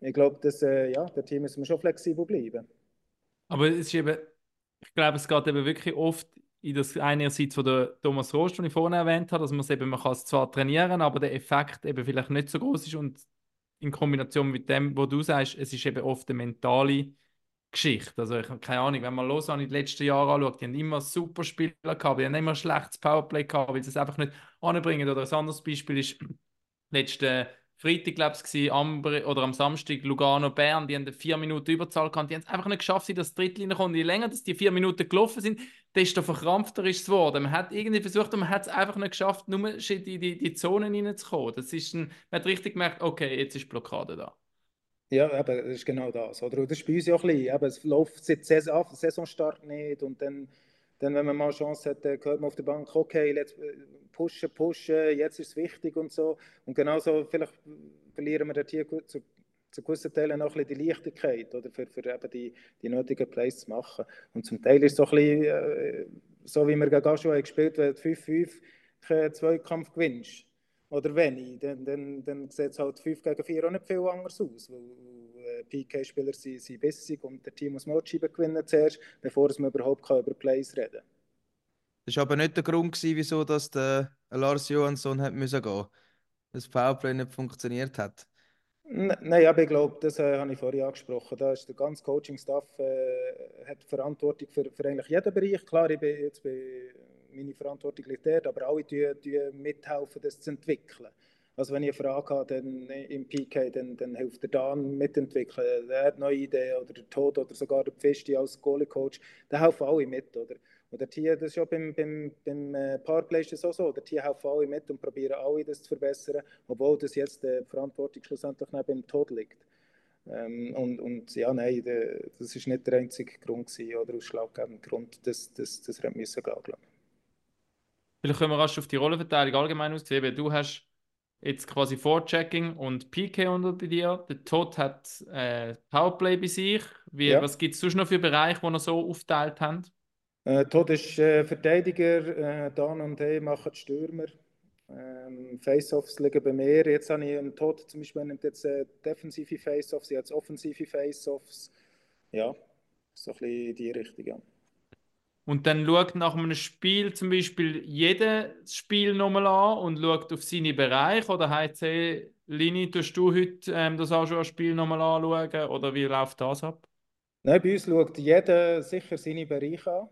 ich glaube, dass, äh, ja, der Team müssen wir schon flexibel bleiben. Aber es ist eben, ich glaube, es geht eben wirklich oft in das einerseits von der Thomas Rost, den ich vorhin erwähnt habe, dass man es eben, man kann es zwar trainieren, aber der Effekt eben vielleicht nicht so groß ist und in Kombination mit dem, wo du sagst, es ist eben oft eine mentale Geschichte. Also ich habe keine Ahnung, wenn man Lausanne in den letzten Jahren anschaut, die haben immer super Spieler gehabt, die haben immer schlechtes Powerplay gehabt, weil sie es einfach nicht anbringen. Oder ein anderes Beispiel ist, letzte Freitag, glaube ich, Ambri, oder am Samstag Lugano-Bern, die haben vier Minuten Überzahl gehabt. Die haben es einfach nicht geschafft, dass das Drittel reinkommt. Je länger dass die vier Minuten gelaufen sind, desto verkrampfter ist es geworden. Man hat irgendwie versucht, und man hat es einfach nicht geschafft, nur in die, die, die Zonen reinzukommen. Das ist ein, man hat richtig gemerkt, okay, jetzt ist Blockade da. Ja, eben, das ist genau das. Oder? Das ist bei uns ja auch ein bisschen. Eben, es läuft seit Saison, Saisonstart nicht und dann, dann, wenn man mal Chance hat, hört man auf der Bank, okay, jetzt äh, pushen, pushen, jetzt ist es wichtig und so. Und genauso vielleicht verlieren wir dort hier zu, zu gewissen Teilen noch ein bisschen die Leichtigkeit, oder, für, für eben die, die nötigen Plays zu machen. Und zum Teil ist es so ein bisschen, äh, so wie wir gegen schon gespielt haben, wenn du 5-5 keinen Zweikampf gewinnst oder wenig, dann, dann, dann sieht es halt 5 gegen 4 auch nicht viel anders aus, weil äh, PK-Spieler sind, sind bissig und der Team muss Matchscheiben gewinnen zuerst, bevor man überhaupt kann über Plays reden kann. Das war aber nicht der Grund, gewesen, wieso dass der Lars Johansson hat müssen gehen dass das Powerplay nicht funktioniert hat. Nein, aber ich glaube, das äh, habe ich vorhin angesprochen. Da ist der ganze Coaching-Staff äh, hat Verantwortung für, für eigentlich jeden Bereich. Klar, ich bin jetzt bei meine Verantwortung liegt dort, aber alle tun, tun mithelfen, das zu entwickeln. Also wenn ich eine Frage habe dann im PK, dann, dann hilft der Dan mitentwickeln. Der hat neue Ideen oder der Tod oder sogar der Pfisti als Goalie-Coach. Da helfen alle mit, oder? Und der das ist ja beim, beim, beim äh, Powerplay ist das auch so. Der Tier helfen alle mit und probieren alle das zu verbessern, obwohl das jetzt die Verantwortung schlussendlich nicht beim Tod liegt. Ähm, und, und ja, nein, das ist nicht der einzige Grund gewesen, oder ausschlaggebende Grund, das, das, das müssen gehen, glaube ich. Vielleicht können wir rasch auf die Rollenverteilung allgemein ausgehen. Eben, Du hast jetzt quasi Vorchecking und PK unter dir. Der Todd hat äh, Powerplay bei sich. Wie, Ja. Was gibt es sonst noch für Bereiche, die ihr so aufgeteilt habt? Äh, Todd ist äh, Verteidiger, äh, Dan und ich machen Stürmer. Ähm, Face-Offs liegen bei mir. Jetzt habe ich einen Todd zum Beispiel nimmt jetzt äh, defensive Face-Offs, jetzt offensive Face-Offs. Ja, so ein bisschen die Richtung. Ja. Und dann schaut nach einem Spiel zum Beispiel jedes Spiel nochmal an und schaut auf seine Bereiche. Oder heißt es, Lini, tust du heute ähm, das auch schon ein Spiel nochmal anschauen? Oder wie läuft das ab? Nein, bei uns schaut jeder sicher seine Bereiche an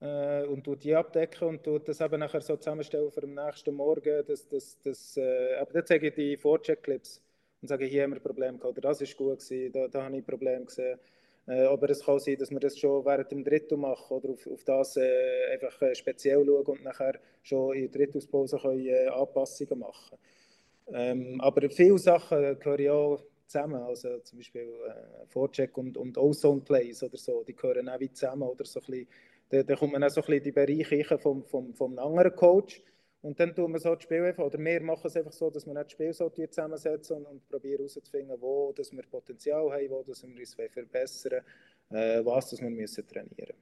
äh, und tut die abdecken und tut das eben nachher so zusammenstellen für den nächsten Morgen. Das, das, das, äh, aber dann zeige ich die Vorcheck-Clips und sage, hier haben wir ein Problem gehabt, oder das ist gut gewesen, da, da habe ich ein Problem gesehen. Äh, aber es kann sein, dass wir das schon während dem Drittel machen oder auf, auf das äh, einfach äh, speziell schauen und nachher schon in der Drittelspause können, äh, Anpassungen machen. Ähm, aber viele Sachen gehören ja zusammen, also zum Beispiel äh, und, und Ozone Plays oder so, die gehören auch wie zusammen oder so ein bisschen, da, da kommt man auch so ein bisschen in die Bereiche vom, vom, vom anderen Coach und dann tun wir so das Spiel einfach, oder wir machen es einfach so, dass wir nicht das Spiel so zusammensetzen und, und probieren herauszufinden, wo dass wir Potenzial haben, wo dass wir uns verbessern äh, was dass wir müssen trainieren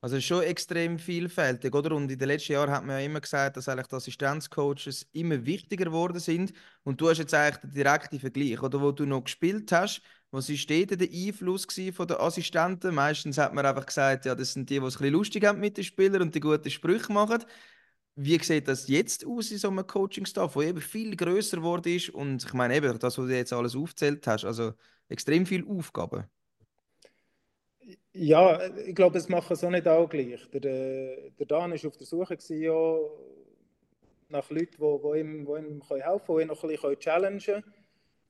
Also es ist schon extrem vielfältig, oder? Und in den letzten Jahren hat man ja immer gesagt, dass eigentlich die Assistenzcoaches immer wichtiger geworden sind. Und du hast jetzt eigentlich den direkten Vergleich, oder? Wo du noch gespielt hast, was dort der Einfluss den Assistenten? Meistens hat man einfach gesagt, ja, das sind die, die es ein bisschen lustig haben mit den Spielern und die gute Sprüche machen. Wie sieht das jetzt aus in so einem Coaching-Staff, der eben viel grösser geworden ist? Und ich meine eben, das, was du jetzt alles aufgezählt hast, also extrem viele Aufgaben. Ja, ich glaube, es machen so nicht alle gleich. Der, äh, der Dan war auf der Suche gewesen, ja, nach Leuten, die, ihm, die ihm können helfen können, die ihn noch ein bisschen challengen.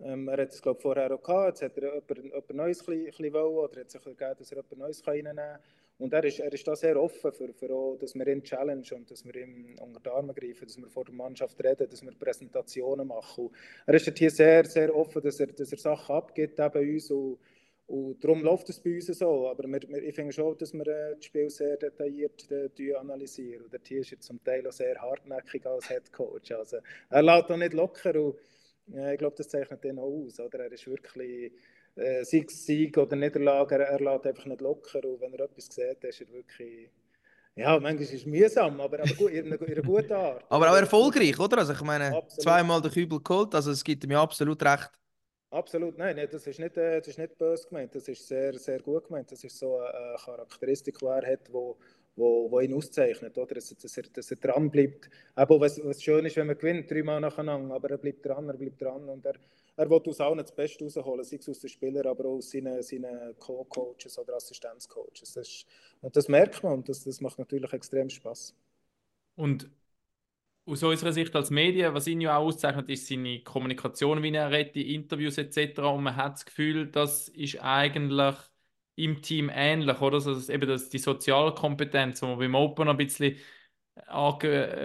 Ähm, er hat es, glaube ich, vorher auch gehabt. Jetzt hat er jemand, jemand Neues ein bisschen, ein bisschen wollen, oder hat sich gegeben, dass er jemand Neues reinnehmen kann. Und er ist, er ist da sehr offen, für, für auch, dass wir ihn challenge und dass wir ihm unter die Arme greifen, dass wir vor der Mannschaft reden, dass wir Präsentationen machen. Und er ist hier sehr, sehr offen, dass er, dass er Sachen abgibt bei uns. Und, und darum läuft es bei uns so. Aber wir, wir, ich finde schon, dass wir äh, das Spiel sehr detailliert äh, analysieren. Und der Tier ist jetzt zum Teil auch sehr hartnäckig als Head Coach. Also, er lässt auch nicht locker. Und, äh, ich glaube, das zeichnet ihn auch aus. Oder? Er ist wirklich, äh, sei es Sieg oder Niederlage, er, er lässt einfach nicht locker. Und wenn er etwas sieht, ist er wirklich. Ja, manchmal ist es mühsam, aber, aber gut, in, einer, in einer guten Art. Aber auch erfolgreich, oder? Also ich meine, Absolut. zweimal den Kübel geholt, also es gibt mir absolut recht. Absolut, nein, nein das, ist nicht, äh, das ist nicht böse gemeint, das ist sehr, sehr gut gemeint. Das ist so eine Charakteristik, die er hat, wo, wo, wo ihn auszeichnet, oder? Dass, dass, er, dass er dran bleibt. Aber was, was schön ist, wenn man gewinnt, dreimal nacheinander, aber er bleibt dran, er bleibt dran und er, er will aus allen das Beste rausholen, sei es aus den Spielern, aber auch aus seinen, seinen Co-Coaches oder Assistenzcoaches. Das ist, und das merkt man und das, das macht natürlich extrem Spaß. Und aus unserer Sicht als Medien, was ihn ja auch auszeichnet, ist seine Kommunikation, wie er redet, die Interviews etc. Und man hat das Gefühl, das ist eigentlich im Team ähnlich, oder? Also das, eben das, die Sozialkompetenz, die wir beim Open ein bisschen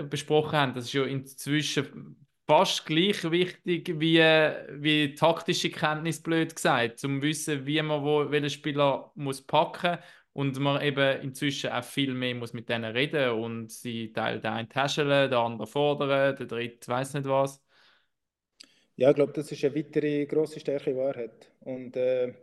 besprochen haben, das ist ja inzwischen fast gleich wichtig wie, wie taktische Kenntnis, blöd gesagt, um zu wissen, wie man wo, welchen Spieler muss packen und man eben inzwischen auch viel mehr muss mit denen reden und sie teilen den einen täscheln, der andere fordern, der dritte weiß nicht was. Ja, ich glaube, das ist eine weitere grosse Stärke, die er. Und äh,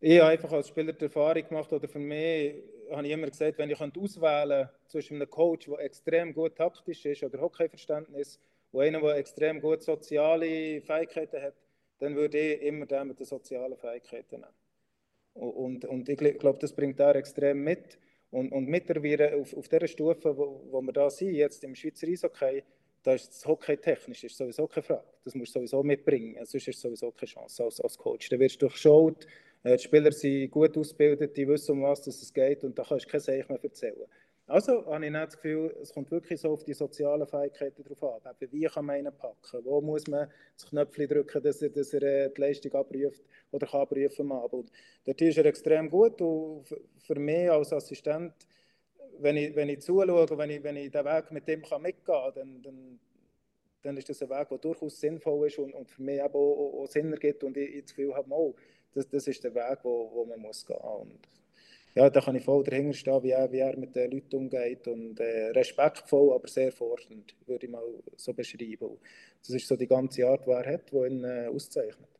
ich habe einfach als Spieler die Erfahrung gemacht, oder für mich habe ich immer gesagt, wenn ich auswählen könnte zwischen einem Coach, der extrem gut taktisch ist oder Hockeyverständnis, und einem, der extrem gut soziale Fähigkeiten hat, dann würde ich immer den mit den sozialen Fähigkeiten nehmen. Und, und ich glaube, das bringt er extrem mit. Und, und mittlerweile auf, auf dieser Stufe, wo, wo wir da sind, jetzt im Schweizer Eishockey, da ist das Hockey technisch ist sowieso keine Frage. Das musst du sowieso mitbringen. Sonst ist sowieso keine Chance als, als Coach. Da wirst du durchschaut, äh, die Spieler sind gut ausgebildet, die wissen, um was es geht und da kannst du kein Seich mehr erzählen. Also habe ich das Gefühl, es kommt wirklich so auf die sozialen Fähigkeiten drauf an. Eben, wie kann man ihn packen? Wo muss man das Knöpfchen drücken, dass er, dass er äh, die Leistung abruft oder kann abrufen Abend? Dort ist er extrem gut und für mich als Assistent, wenn ich, wenn ich zuschaue, wenn ich, wenn ich den Weg mit dem kann mitgehen kann, dann, dann, dann ist das ein Weg, der durchaus sinnvoll ist und, und für mich auch, auch, auch Sinn ergibt und ich, ich das Gefühl habe, oh, das, das ist der Weg, wo, wo man muss gehen muss ja, da kann ich voll dahinter stehen, wie er, wie er mit den Leuten umgeht und äh, respektvoll, aber sehr forschend, würde ich mal so beschreiben. Das ist so die ganze Art, die er hat, die ihn äh, auszeichnet.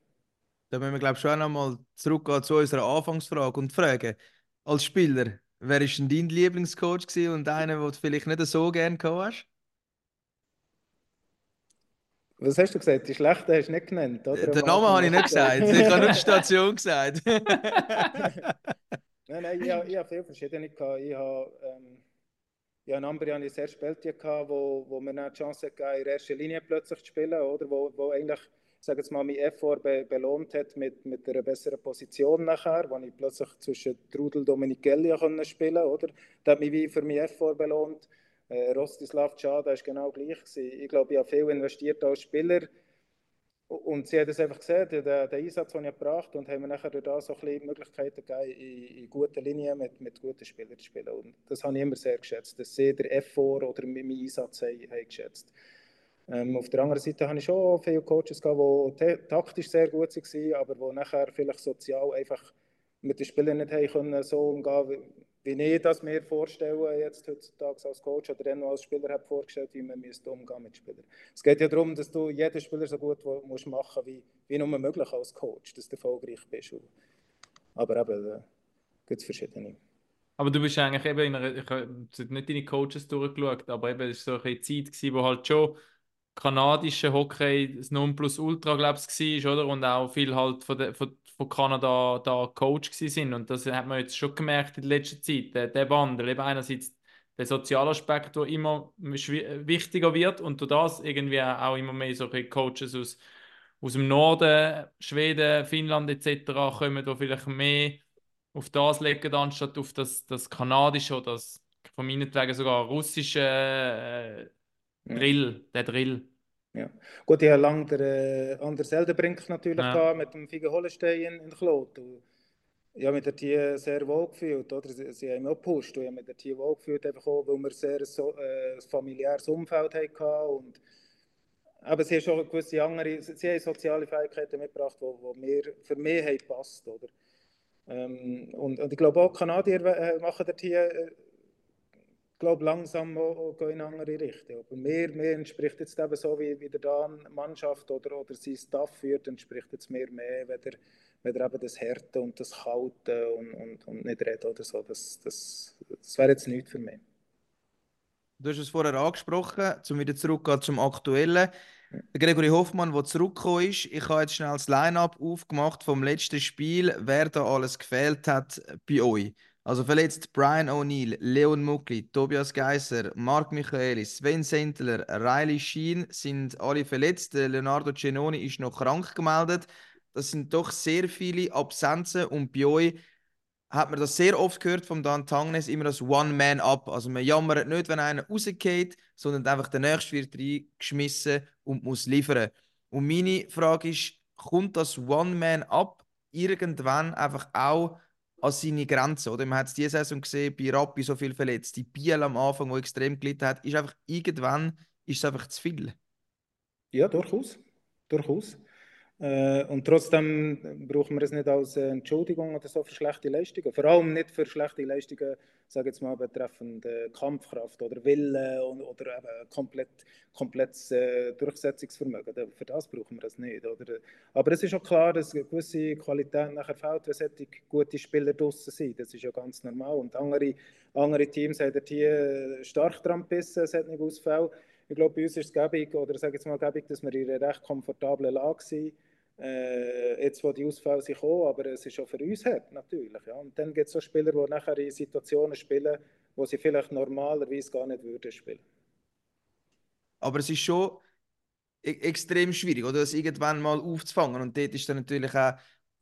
Da müssen wir, glaube ich, schon einmal zurückgehen zu unserer Anfangsfrage und fragen, als Spieler, wer ist denn dein Lieblingscoach gewesen und einer, den du vielleicht nicht so gerne gehabt hast? Was hast du gesagt? Die Schlechten hast du nicht genannt, oder? Den Namen habe ich nicht gesagt, ich habe nur die Station gesagt. Nein, nein, ich, habe- ich habe viele verschiedene gehabt. Ich habe, ähm, ich habe andere habe ich sehr spät gehabt, wo, wo mir die Chance gegeben in der ersten Linie plötzlich zu spielen, oder? Wo, wo eigentlich, ich sage jetzt mal, mein Effort be, belohnt hat mit, mit einer besseren Position nachher, wo ich plötzlich zwischen Trudel und Dominichelli konnte spielen, oder? Das hat mich wie für mein Effort belohnt. Äh, Rostislav Tschada ist genau gleich gewesen. Ich glaube, ich habe viel investiert als Spieler. Und sie hat es einfach gesehen, den, den Einsatz, den ich gebracht habe, und haben mir nachher durch so ein bisschen Möglichkeiten gegeben, in, in guten Linien mit, mit guten Spielern zu spielen. Und das habe ich immer sehr geschätzt, dass sie den Effort oder meinen Einsatz haben, haben geschätzt ähm, Auf der anderen Seite habe ich schon viele Coaches gehabt, die taktisch sehr gut waren, aber die nachher vielleicht sozial einfach mit den Spielern nicht haben können, so umgehen, wie ich das mir vorstelle, jetzt heutzutage als Coach oder dann noch als Spieler habe vorgestellt, wie man müsste umgehen mit Spielern. Es geht ja darum, dass du jeden Spieler so gut musst machen wie, wie nur möglich als Coach, dass du erfolgreich bist. Aber eben, da gibt es verschiedene. Aber du bist eigentlich eben in einer, ich habe nicht deine Coaches durchgeschaut, aber eben es war so eine Zeit, gewesen, wo halt schon kanadische Hockey das Nonplusultra, glaube ich, war, oder? Und auch viel halt von, der, von, von Kanada da Coach sind. Und das hat man jetzt schon gemerkt in letzter Zeit, der, der Wandel. Eben einerseits der soziale Aspekt, der immer wichtiger wird und durch das irgendwie auch immer mehr solche Coaches aus, aus dem Norden, Schweden, Finnland etc. kommen da vielleicht mehr auf das legen, anstatt auf das, das kanadische oder das von meinetwegen sogar russische äh, Drill, der Drill. Ja. Gut, ich habe lange den äh, Anders Eldenbrink natürlich Ja. mit dem Figen Hollenstein in Klot. Und Ich habe mich dort hier sehr wohl gefühlt. Oder? Sie, sie haben mich auch gepusht. Ich habe mich dort hier wohl gefühlt, einfach auch, weil wir sehr so, äh, familiäres Umfeld hatten. Und, aber sie haben schon gewisse andere, sie haben soziale Fähigkeiten mitgebracht, die, mir, für mich haben gepasst. Oder? Ähm, und, und ich glaube auch, die Kanadier äh, machen dort hier, äh, glaube, langsam auch, auch in andere Richtung. Aber mir, mir entspricht jetzt eben so, wie, wie der da eine Mannschaft oder, oder sein Staff führt, entspricht jetzt mehr, wenn der, wenn der eben das Härte und das Kalte und, und, und nicht reden oder so. Das, das, das wäre jetzt nichts für mich. Du hast es vorher angesprochen, um wieder zurückzugehen zum Aktuellen. Gregory Hoffmann, der zurückgekommen ist, ich habe jetzt schnell das Line-Up aufgemacht vom letzten Spiel, wer da alles gefehlt hat bei euch. Also verletzt Brian O'Neill, Leon Muckli, Tobias Geisser, Marc Michaelis, Sven Sentler, Riley Sheen sind alle verletzt. Leonardo Cenoni ist noch krank gemeldet. Das sind doch sehr viele Absenzen und bei euch hat man das sehr oft gehört vom Dan Tangnes, immer das One-Man-Up. Also man jammert nicht, wenn einer rausgeht, sondern einfach der Nächste wird reingeschmissen und muss liefern. Und meine Frage ist, kommt das One-Man-Up irgendwann einfach auch an seine Grenzen? Oder man hat es diese Saison gesehen, bei Rappi so viel verletzt, die Biel am Anfang, wo extrem gelitten hat, ist einfach irgendwann ist es einfach zu viel. Ja, durchaus. Durchaus. Äh, und trotzdem brauchen wir es nicht als Entschuldigung oder so für schlechte Leistungen. Vor allem nicht für schlechte Leistungen, sage jetzt mal, betreffend äh, Kampfkraft oder Wille oder eben komplett, komplettes äh, Durchsetzungsvermögen. Für das brauchen wir es nicht. Oder? Aber es ist auch klar, dass eine gewisse Qualität nachher fehlt, wenn solche gute Spieler draußen sind. Das ist ja ganz normal. Und andere, andere Teams haben hier stark dran gebissen, solche Ausfälle. Ich glaube, bei uns ist es gäbig, oder sage jetzt mal gäbig, dass wir in einer recht komfortablen Lage sind. Äh, jetzt, wo die Ausfälle sind gekommen, aber es ist auch für uns hart, natürlich. Ja. Und dann gibt es auch Spieler, die nachher in Situationen spielen, wo sie vielleicht normalerweise gar nicht würden spielen. Aber es ist schon e extrem schwierig, oder das irgendwann mal aufzufangen. Und dort ist dann natürlich auch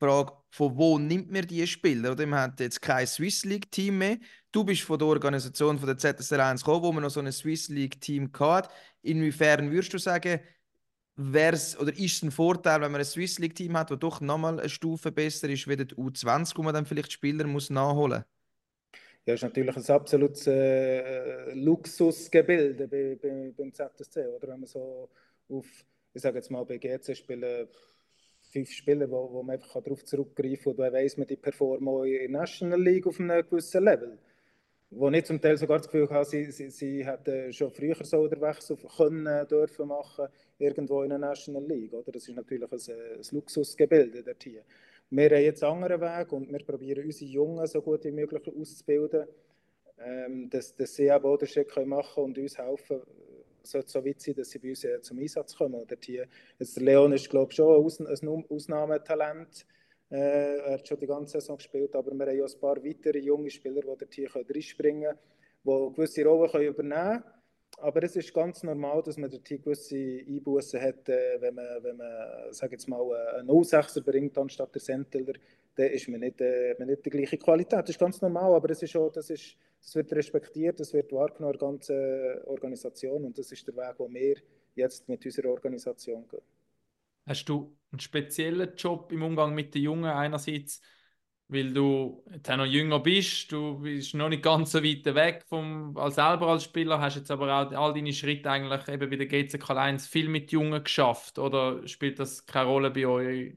Frage, von wo nimmt man die Spieler? Oder man hat jetzt kein Swiss League Team mehr. Du bist von der Organisation von der ZSL 1 gekommen, wo man noch so ein Swiss League Team hat. Inwiefern würdest du sagen, wär's, oder ist es ein Vorteil, wenn man ein Swiss League Team hat, das doch nochmal eine Stufe besser ist, wie die U20, wo man dann vielleicht Spieler muss nachholen muss? Ja, ist natürlich ein absolutes äh, Luxusgebilde bei, bei, beim ZSC, oder? Wenn man so auf, ich sage jetzt mal, bei GC spielen fünf Spieler, wo, wo man einfach darauf zurückgreifen kann und dann weiss man, die performen in der National League auf einem gewissen Level. Wo ich zum Teil sogar das Gefühl habe, sie, sie, sie hätten schon früher so den Wechsel können, dürfen machen, irgendwo in der National League. Oder? Das ist natürlich ein, ein Luxusgebilde dort hier. Wir haben jetzt einen anderen Weg und wir probieren unsere Jungen so gut wie möglich auszubilden, ähm, dass, dass sie auch den Schritt können machen und uns helfen, sollte so weit sein, dass sie bei uns äh, zum Einsatz kommen. Oder hier, jetzt der Leon ist, glaube ich, schon ein, Aus ein Ausnahmetalent. Äh, er hat schon die ganze Saison gespielt, aber wir haben auch ein paar weitere junge Spieler, die hier reinspringen können, die gewisse Rollen können übernehmen können. Aber es ist ganz normal, dass man dort gewisse Einbußen hat, äh, wenn man, wenn man sag jetzt mal, äh, einen 06er bringt anstatt der Sentler, dann ist man nicht, äh, man nicht die gleiche Qualität. Das ist ganz normal, aber es ist auch, das, ist, das wird respektiert, das wird wahrgenommen in der ganzen Organisation und das ist der Weg, den wir jetzt mit unserer Organisation gehen. Hast du einen speziellen Job im Umgang mit den Jungen einerseits, weil du jetzt auch noch jünger bist, du bist noch nicht ganz so weit weg vom, als selber als Spieler, hast jetzt aber auch all deine Schritte eigentlich eben bei der GCK 1 viel mit Jungen geschafft oder spielt das keine Rolle bei euch,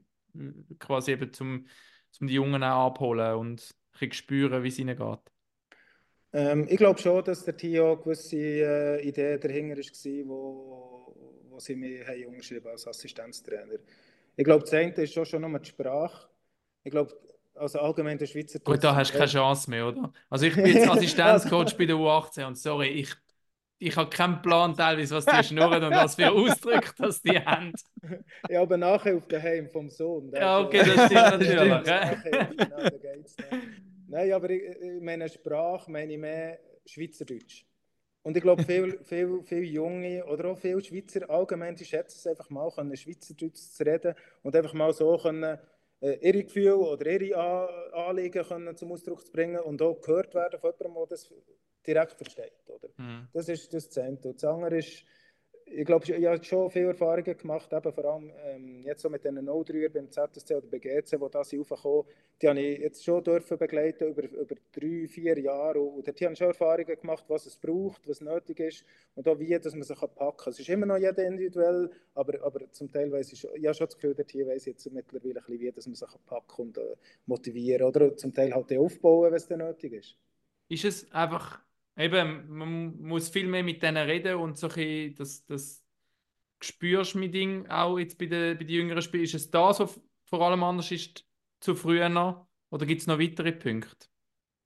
quasi eben zum, zum die Jungen auch abholen und ein spüren, wie es ihnen geht? Ähm, ich glaube schon, dass der Tio gewisse äh, Ideen dahinter war, wo, wo sie mir haben umgeschrieben als Assistenztrainer. Ich glaube, das eine ist schon, schon nur die Sprache. Ich glaube, also allgemein der Schweizer Gut, da hast du keine Chance mehr, oder? Also ich bin jetzt Assistenzcoach bei der U18 und sorry, ich, ich habe keinen Plan teilweise, was die schnurren und was für Ausdrücke das die haben. Ja, aber nachher auf dem Heim vom Sohn. Ja, okay, das stimmt natürlich. Nachher, genau, da geht's dann. Nein, aber ich, ich meine Sprache meine ich mehr Schweizerdeutsch. Und ich glaube, viele viel, viel Junge oder auch viele Schweizer allgemein, die schätzen es einfach mal, können Schweizerdeutsch zu reden und einfach mal so können, äh, ihre Gefühle oder ihre Anliegen können zum Ausdruck zu bringen und auch gehört werden von jemandem, der das direkt versteht. Oder? Mhm. Das ist das. Und das andere ist, ich glaube, ich habe schon viele Erfahrungen gemacht, eben vor allem ähm, jetzt so mit den 03er beim ZSC oder bei GC, wo da sind raufgekommen, die habe ich jetzt schon dürfen begleiten über, über drei, vier Jahre und dort haben schon Erfahrungen gemacht, was es braucht, was nötig ist und auch wie, dass man sich packen kann. Es ist immer noch jeder individuell, aber, aber zum Teil weiss ich schon, ich habe schon das Gefühl, dort hier weiss ich jetzt mittlerweile ein bisschen wie, dass man sich packen und äh, motivieren oder zum Teil halt aufbauen, wenn es nötig ist. Ist es einfach, eben, man muss viel mehr mit denen reden und so ein das, das spürst mit Ding auch jetzt bei den, bei den jüngeren Spielern. Ist es da so vor allem anders ist zu früher noch? Oder gibt es noch weitere Punkte?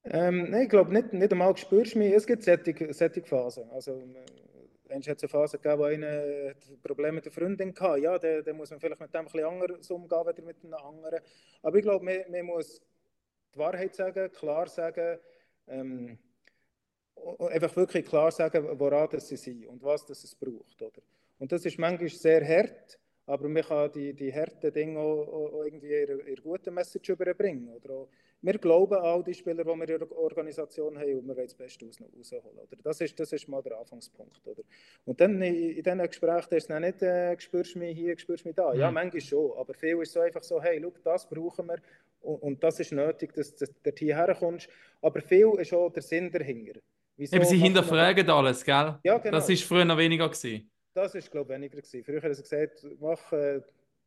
Ähm, nein, ich glaube nicht, nicht einmal spürst du mich. Es gibt solche, solche Phasen. Also, äh, es hat eine Phase gegeben, wo einer Probleme mit der Freundin hatte. Ja, dann, dann muss man vielleicht mit dem bisschen anders umgehen, als mit einem anderen. Aber ich glaube, man, man muss die Wahrheit sagen, klar sagen, ähm, einfach wirklich klar sagen, woran das sie sind und was das es braucht. Oder? Und das ist manchmal sehr hart, aber man kann die, die harten Dinge auch, auch irgendwie in einer, in einer guten Message überbringen. Oder auch wir glauben an die Spieler, die wir in der Organisation haben und wir wollen das Beste raus, rausholen. Oder? Das, ist, das ist mal der Anfangspunkt. Oder? Und dann in, in diesen Gesprächen ist es nicht, äh, spürst du mich hier, spürst du mich da. Ja, Mhm. manchmal schon, aber viel ist so einfach so, hey, schau, das brauchen wir und, und das ist nötig, dass, dass du hierher kommst. Aber viel ist auch der Sinn dahinter. Wieso Eben, sie hinterfragen alles, gell? Ja, genau. Das ist früher noch weniger gewesen. Das war, glaube ich, weniger. Gewesen. Früher haben sie gesagt, mach äh,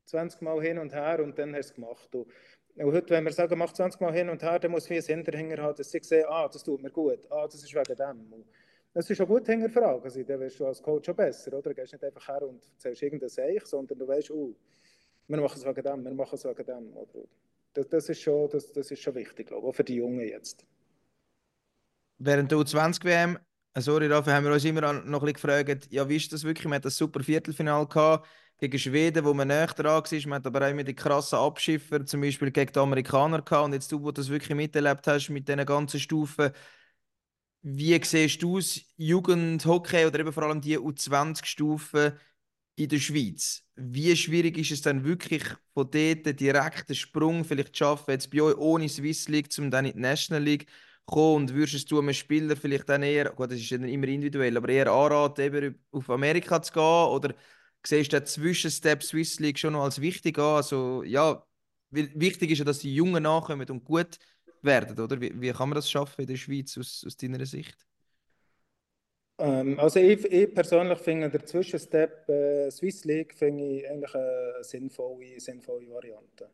20 Mal hin und her und dann hast du es gemacht. Und, und heute, wenn wir sagen, mach 20 Mal hin und her, dann muss viel Sinn dahinter haben, dass sie sehen, ah, das tut mir gut, ah, das ist wegen dem. Und das ist auch gut hinterfragen. Also, dann wirst du als Coach auch besser, oder? Du gehst nicht einfach her und erzählst irgendein Seich, sondern du weißt, oh, wir machen es wegen dem, wir machen es wegen dem. Oder? Das, das, ist schon, das, das ist schon wichtig, glaube ich, auch für die Jungen jetzt. Während der U20-WM, äh, sorry, dafür haben wir uns immer noch ein bisschen gefragt, ja, wie ist das wirklich? Wir hatten das super Viertelfinale gehabt gegen Schweden, wo man näher dran war. Man hat aber auch immer die krassen Abschiffer, zum Beispiel gegen die Amerikaner gehabt. Und jetzt du, wo das wirklich miterlebt hast mit diesen ganzen Stufen, wie siehst du es, Jugendhockey oder eben vor allem die U20-Stufen in der Schweiz? Wie schwierig ist es dann wirklich von dort direkt den Sprung vielleicht zu schaffen, jetzt bei euch ohne Swiss League, um dann in die National League kommen und würdest du einem Spieler vielleicht dann eher, gut, das ist ja immer individuell, aber eher anraten, eben auf Amerika zu gehen oder siehst du den Zwischenstep Swiss League schon noch als wichtig an? Also ja, wichtig ist ja, dass die Jungen nachkommen und gut werden, oder? Wie, wie kann man das schaffen in der Schweiz aus, aus deiner Sicht? Ähm, also ich, ich persönlich finde der Zwischenstep äh, Swiss League finde ich eigentlich eine sinnvolle, sinnvolle Variante.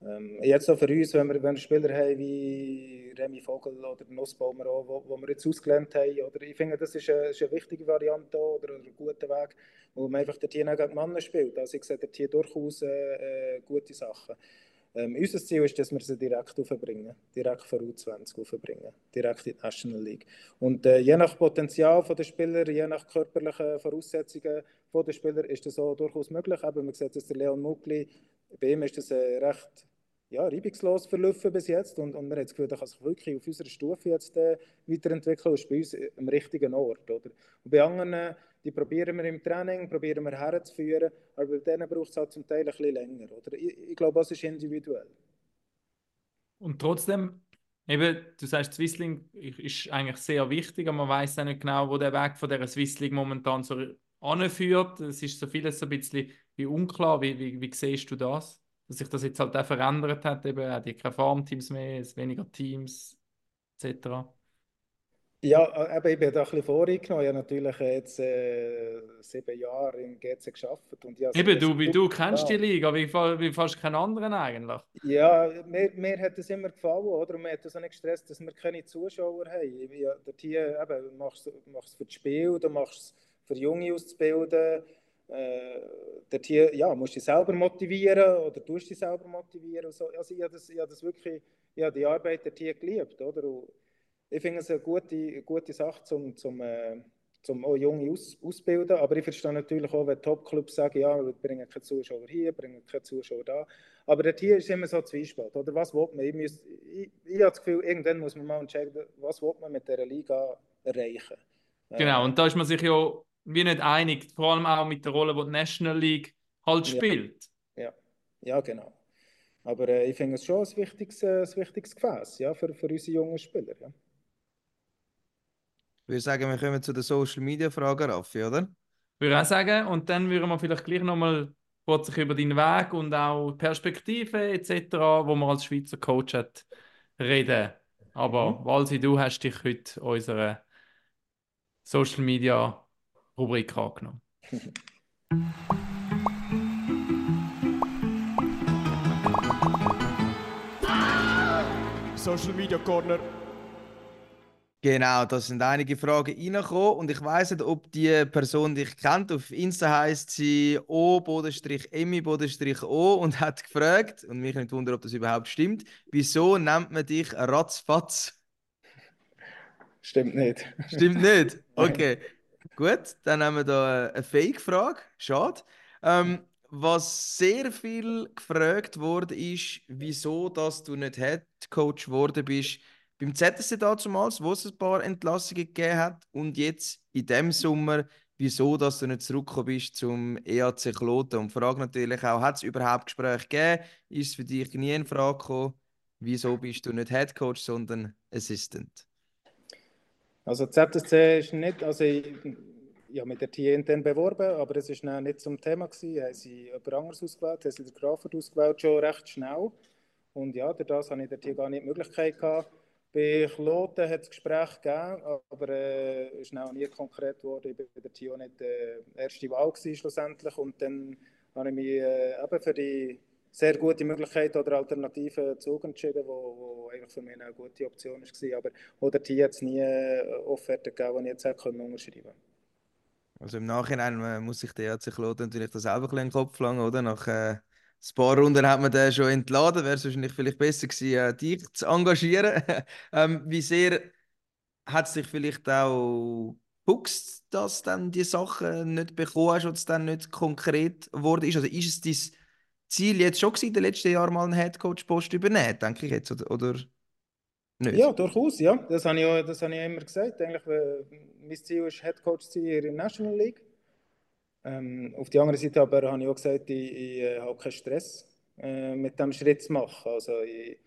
Ähm, jetzt auch für uns, wenn wir, wenn wir Spieler haben wie Remy Vogel oder Nussbaumer, auch, wo, wo wir jetzt ausgelernt haben, oder ich finde, das ist eine, ist eine wichtige Variante auch, oder ein guter Weg, wo man einfach dort hier gegen Männer spielt. Also ich sehe dort hier durchaus äh, äh, gute Sachen. Ähm, unser Ziel ist, dass wir sie direkt aufbringen, direkt von U20 aufbringen, direkt in die National League. Und äh, je nach Potenzial der Spieler, je nach körperlichen Voraussetzungen der Spieler ist das auch durchaus möglich. Eben, man sieht, dass der Leon Mugli, bei ihm ist das äh, recht ja, reibungslos verlaufen bis jetzt und, und man hat das Gefühl, er kann sich wirklich auf unserer Stufe jetzt äh, weiterentwickeln und ist bei uns am richtigen Ort. Oder? Und bei anderen, äh, die probieren wir im Training, probieren wir herzuführen, aber bei denen braucht es halt zum Teil ein bisschen länger. Oder? Ich, ich glaube, das ist individuell. Und trotzdem, eben, du sagst, Swissling ist eigentlich sehr wichtig, aber man weiß auch nicht genau, wo der Weg von der Swissling momentan so anführt. Es ist so vieles so ein bisschen wie unklar. Wie, wie, wie siehst du das? Dass sich das jetzt halt auch verändert hat, eben auch die keine Farmteams mehr, es weniger Teams, etc. Ja, äh, eben, ich bin da ein bisschen voreingenommen. Ich habe natürlich jetzt äh, sieben Jahre im GC geschafft. Und ja, Eben, du, wie du kennst die. Liga, wie, wie fast keinen anderen eigentlich. Ja, mir, mir hat das immer gefallen, oder? Mir hat das auch nicht gestresst, dass wir keine Zuschauer haben. Ja, dort hier, eben, machst du machst es für das Spiel, du machst es für Junge auszubilden. Äh, hier, ja, musst du dich selber motivieren oder tust dich selber motivieren. So. Also ich habe das, ich das wirklich, ich habe die Arbeit dort hier geliebt, oder? Ich finde es eine gute, gute Sache, zum, zum, äh, zum auch Junge aus, ausbilden. Aber ich verstehe natürlich auch, wenn Top-Clubs sagen, ja, wir bringen keine Zuschauer hier, bringen keine Zuschauer da. Aber dort hier ist immer so Zwiespalt. Oder was will man? Ich, müsst, ich, ich habe das Gefühl, irgendwann muss man mal entscheiden, was will man mit dieser Liga erreichen. Genau, und da ist man sich ja wie nicht einig, vor allem auch mit der Rolle, die die National League halt Ja. spielt. Ja, ja genau. Aber äh, ich finde es schon ein wichtiges, äh, ein wichtiges Gefäß ja, für, für unsere jungen Spieler. Ja. Ich würde sagen, wir kommen zu den Social Media Fragen, Raffi, oder? Würde ich auch sagen. Und dann würden wir vielleicht gleich nochmal kurz über deinen Weg und auch Perspektiven etc., wo man als Schweizer Coach hat, reden. Aber Walsi, du hast dich heute unserer Social Media Rubrik angenommen. Social Media Corner. Genau, da sind einige Fragen reingekommen und ich weiß nicht, ob die Person dich kennt. Auf Insta heißt sie o-emi-o und hat gefragt, und mich nicht wundern, ob das überhaupt stimmt, wieso nennt man dich Ratzfatz? Stimmt nicht. Stimmt nicht? Okay, gut, dann haben wir da eine Fake-Frage. Schade. Ähm, was sehr viel gefragt wurde, ist, wieso dass du nicht Head Coach geworden bist beim ZSC damals, wo es ein paar Entlassungen gegeben hat, und jetzt in dem Sommer, wieso dass du nicht zurückgekommen bist zum EAC Kloten. Und Frage natürlich auch, hat es überhaupt Gespräche gegeben? Ist es für dich nie in Frage gekommen? wieso bist du nicht Head Coach, sondern Assistant? Also ZSC ist nicht, also ich, ja, mit der TI intern beworben, aber es dann nicht zum Thema gewesen. Haben sie jemand anderes ausgewählt, haben sie den Crawford ausgewählt, schon recht schnell. Und ja, durch das hatte ich der TI gar nicht die Möglichkeit gehabt. Bei Kloten hat es Gespräche gegeben, aber es äh, ist auch nie konkret geworden. Ich war bei der TI auch nicht äh, erste Wahl gewesen, schlussendlich. Und dann habe ich mich äh, eben für die sehr gute Möglichkeit oder Alternative Zug entschieden, wo, wo eigentlich für mich eine gute Option war. Aber oder die es nie äh, Offerte gegeben, die ich jetzt hätte unterschreiben können. Also im Nachhinein äh, muss ich der ERC Kloten natürlich das selber ein in den Kopf langen, oder? Nach äh, ein paar Runden hat man den schon entladen. Wäre es wahrscheinlich vielleicht besser gewesen, äh, dich zu engagieren. ähm, wie sehr hat es dich vielleicht auch gebuchst, dass dann die Sachen nicht bekommen hast oder es dann nicht konkret geworden ist? Also ist es dein Ziel jetzt schon gewesen, in den letzten Jahren mal einen Headcoach-Post übernehmen, denke ich jetzt, oder, oder nicht? Ja, durchaus, ja. Das habe ich, auch, das habe ich immer gesagt. Eigentlich, äh, mein Ziel ist Headcoach zu sein in der National League. Ähm, auf der anderen Seite aber habe ich auch gesagt, ich, ich äh, habe keinen Stress äh, mit diesem Schritt zu machen. Also ich,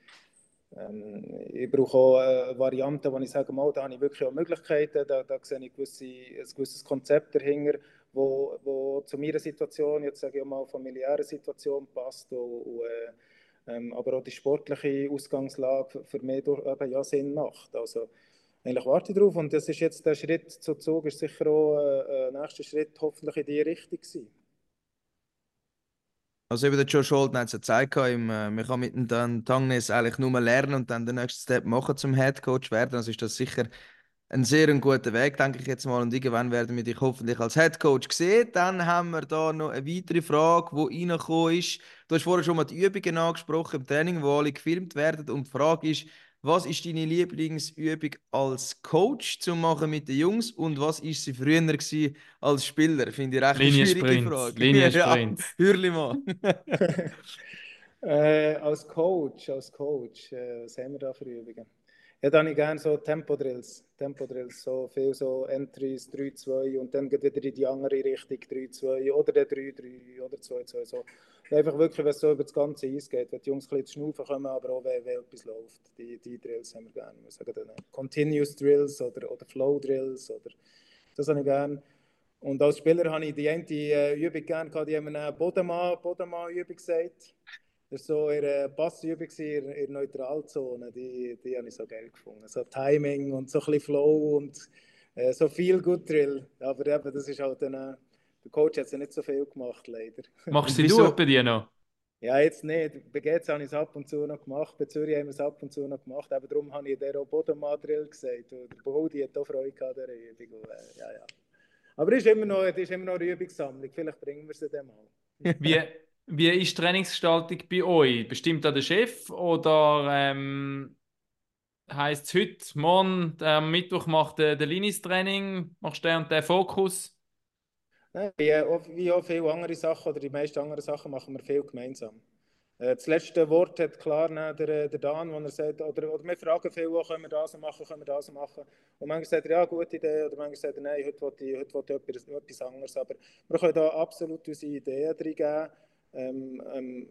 ähm, ich brauche auch äh, Varianten, wo ich sage, mal, da habe ich wirklich auch Möglichkeiten, da, da sehe ich gewisse, ein gewisses Konzept dahinter, wo, wo zu meiner Situation, jetzt sage ich mal, familiäre Situation passt, und, und, äh, ähm, aber auch die sportliche Ausgangslage für mich durch, eben, ja, Sinn macht. Also, eigentlich warte ich darauf und das ist jetzt der Schritt zu Zug, ist sicher auch äh, ein nächster Schritt hoffentlich in die Richtung gewesen. Also eben der Joe Scholten hat es ja gezeigt, im, äh, man kann mit dem Tangnes eigentlich nur lernen und dann den nächsten Step machen zum Head Coach werden. Also ist das sicher ein sehr guter Weg, denke ich jetzt mal. Und irgendwann werden wir dich hoffentlich als Head Coach sehen. Dann haben wir da noch eine weitere Frage, die reingekommen ist. Du hast vorher schon mal die Übungen angesprochen im Training, wo alle gefilmt werden. Und die Frage ist, was ist deine Lieblingsübung als Coach zu machen mit den Jungs und was ist sie früher gewesen als Spieler? Finde ich recht eine schwierige Frage. Liniensprint. Ja, hörli mal. äh, als Coach, als Coach, äh, was haben wir da für Übungen? Ja, dann ich gerne so Tempo-Drills. Tempo-Drills, so viel so Entries 3-2 und dann geht wieder in die andere Richtung 3-2 oder der 3-3 oder 2-2. So. Einfach wirklich, wenn es so über das ganze Eis geht, wenn die Jungs ein bisschen zu schnaufen kommen, aber auch wenn, wenn etwas läuft. Die, die Drills haben wir gerne. Wir sagen dann Continuous Drills oder, oder Flow Drills. Oder, das habe ich gerne. Und als Spieler habe ich die eine äh, Übung gerne die haben eine Bodenmann-Übung gesagt. Das war so ihre Passübung in der Neutralzone, die, die habe ich so geil gefunden. So Timing und so ein bisschen Flow und äh, so viel gut Drill. Aber eben, das ist halt dann, äh, der Coach hat es ja nicht so viel gemacht, leider. Machst du du bei dir noch? Ja, jetzt nicht. Bei GZ habe ich es ab und zu noch gemacht, bei Zürich haben wir es ab und zu noch gemacht. Aber darum habe ich der auch Bodenmadrill gesagt. Und der Bohudi hat auch Freude gehabt an der Übung. Und, äh, ja, ja. Aber es ist immer noch, es ist immer noch eine Übungssammlung. Vielleicht bringen wir sie dann mal. Wie, wie ist die Trainingsgestaltung bei euch? Bestimmt da der Chef oder ähm, heißt es heute, morgen, am Mittwoch macht der, der Linis-Training, machst du den und den Fokus? Nein, wie, auch, wie auch viele andere Sachen oder die meisten anderen Sachen machen wir viel gemeinsam. Äh, das letzte Wort hat klar der, der Dan, wo er sagt, oder, oder wir fragen viel, können wir das machen, können wir das machen. Und manchmal sagt er, ja, gute Idee, oder manchmal sagt er, nein, heute will ich, heute will ich etwas, etwas anderes. Aber wir können da absolut unsere Ideen drin geben ähm, ähm,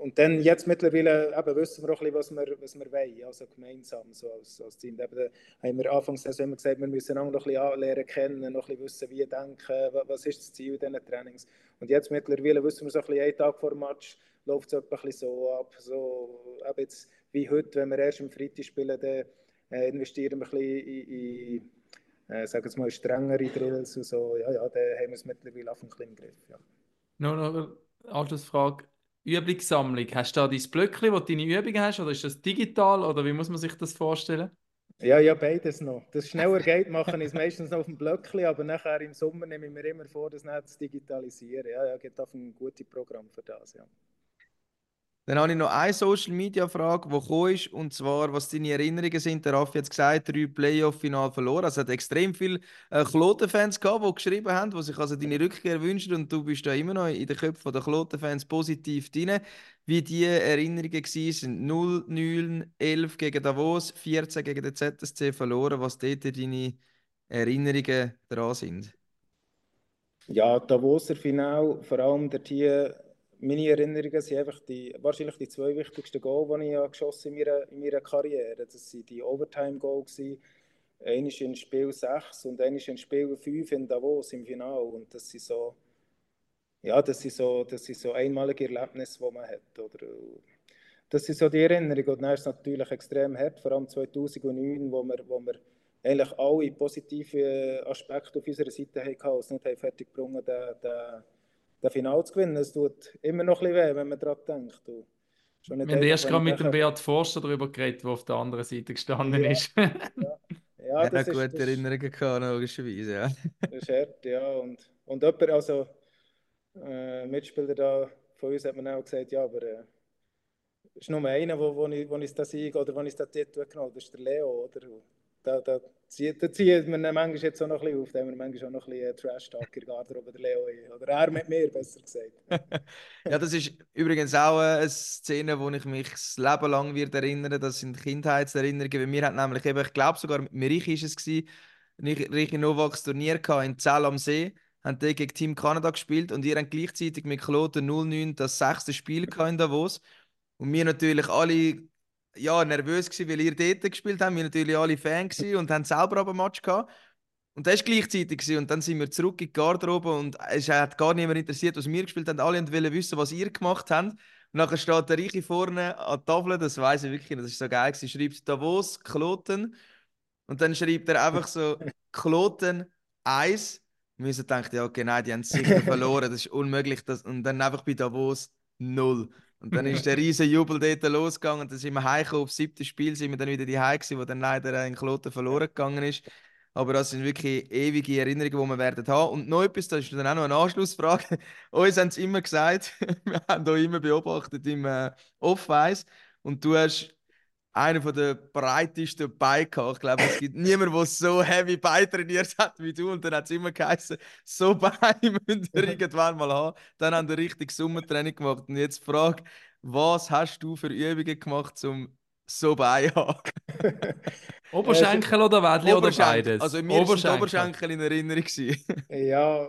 und dann jetzt mittlerweile eben wissen wir auch ein bisschen, was wir, was wir wollen, also gemeinsam so als, als Team. Eben, haben wir anfangs also immer gesagt, wir müssen noch ein bisschen lernen kennen, noch ein bisschen wissen, wie denken, was ist das Ziel dieser Trainings. Und jetzt mittlerweile wissen wir so ein bisschen, einen Tag vor dem Match läuft es ein bisschen so ab, so eben jetzt wie heute, wenn wir erst am Freitag spielen, dann äh, investieren wir ein bisschen in, in äh, sagen wir mal, strengere Drills und so. Ja, ja, da haben wir es mittlerweile auf im Griff, ja. No, no, Anschlussfrage. Übungssammlung. Hast du da dein Blöckchen, wo du deine Übungen hast, oder ist das digital, oder wie muss man sich das vorstellen? Ja, ja, beides noch. Das schneller geht, machen ist meistens noch auf dem Blöckchen, aber nachher im Sommer nehme ich mir immer vor, das nicht zu digitalisieren. Ja, ja, gibt auf ein gutes Programm für das, ja. Dann habe ich noch eine Social Media Frage, die gekommen ist, und zwar, was deine Erinnerungen sind. Der Raffi hat gesagt, drei Playoff-Final verloren. Also, es hat extrem viele äh, Kloten-Fans gehabt, die geschrieben haben, die sich also deine Rückkehr wünschen. Und du bist da immer noch in den Köpfen der Kloten-Fans positiv drin. Wie die Erinnerungen waren, 0, 9, 11 gegen Davos, 14 gegen den ZSC verloren. Was dort deine Erinnerungen daran sind? Ja, Davoser Final, vor allem der Tier meine Erinnerungen sind einfach die, wahrscheinlich die zwei wichtigsten Goal, die ich geschossen in meiner, in meiner Karriere. Das waren die Overtime-Goals. Eines in Spiel 6 und eines in Spiel 5 in Davos im Finale. Und das sind so, ja, das sind so, das sind so einmalige Erlebnisse, die man hat. Oder? Das sind so die Erinnerungen. Und dann ist es natürlich extrem hart, vor allem 2009, wo wir, wo wir eigentlich alle positive Aspekte auf unserer Seite hatten, und es nicht fertig gebracht den, den, Final zu gewinnen. Es tut immer noch ein bisschen weh, wenn man daran denkt. Und schon Wir nicht haben einfach, erst gerade mit dem Beat Forster darüber geredet, der auf der anderen Seite gestanden Ja. ist. Ja, Ja, das ist, gute Erinnerungen gehabt, logischerweise, ja. das ist hart, ja. Und, und jemand, also äh, Mitspieler da von uns hat mir auch gesagt, ja, aber äh, es ist nur einer, wo, wo, ich, wo ich das Sieg oder wo ich das Titel genommen habe, das ist der Leo, oder? Da, da, zieht, da zieht man manchmal jetzt auch noch ein bisschen auf, da haben wir manchmal auch noch ein bisschen äh, Trash-Talk in der Garderobe, der Leo. Oder er mit mir, besser gesagt. Ja, das ist übrigens auch äh, eine Szene, wo ich mich das Leben lang wird erinnern. Das sind Kindheitserinnerungen. Bei mir hat nämlich eben, ich glaube sogar mit Richi ist es gewesen, Richi Novaks Turnier in Zell am See. Haben die gegen Team Kanada gespielt und ihr habt gleichzeitig mit Kloten 09 das sechste Spiel in Davos. Und wir natürlich alle ja, nervös gewesen, weil ihr dort gespielt habt. Wir natürlich alle Fan gewesen und haben selber aber ein Match gehabt. Und das war gleichzeitig. Gewesen. Und dann sind wir zurück in die Garderobe und es hat gar niemand interessiert, was wir gespielt haben. Alle wollten wissen, was ihr gemacht habt. Und nachher steht der Reiche vorne an der Tafel, das weiß ich wirklich, das ist so geil. gewesen, schreibt Davos, Kloten. Und dann schreibt er einfach so Kloten 1. Und wir so gedacht, ja, okay, nein, die haben sicher verloren, das ist unmöglich. Das... Und dann einfach bei Davos 0. Und dann ist der riesen Jubel dort losgegangen. Und dann sind wir heimgekommen, aufs siebte Spiel sind wir dann wieder die gewesen, wo dann leider äh, in Kloten verloren gegangen ist. Aber das sind wirklich ewige Erinnerungen, die wir werden haben. Und noch etwas, das ist dann auch noch eine Anschlussfrage. Uns haben sie immer gesagt, wir haben da immer beobachtet im äh, Off-Ice. Und du hast einen von der breitesten gehabt. Ich glaube, es gibt niemanden, der so heavy Beine trainiert hat wie du. Und dann hat es immer geheißen, so Beine müsst ihr irgendwann mal haben. Dann haben wir richtig Sommertraining gemacht. Und jetzt die Frage, was hast du für Übungen gemacht, um so zu haben? Oberschenkel oder Wädli oder Oberschenkel. beides? Also mir sind die Oberschenkel in Erinnerung gewesen. Ja,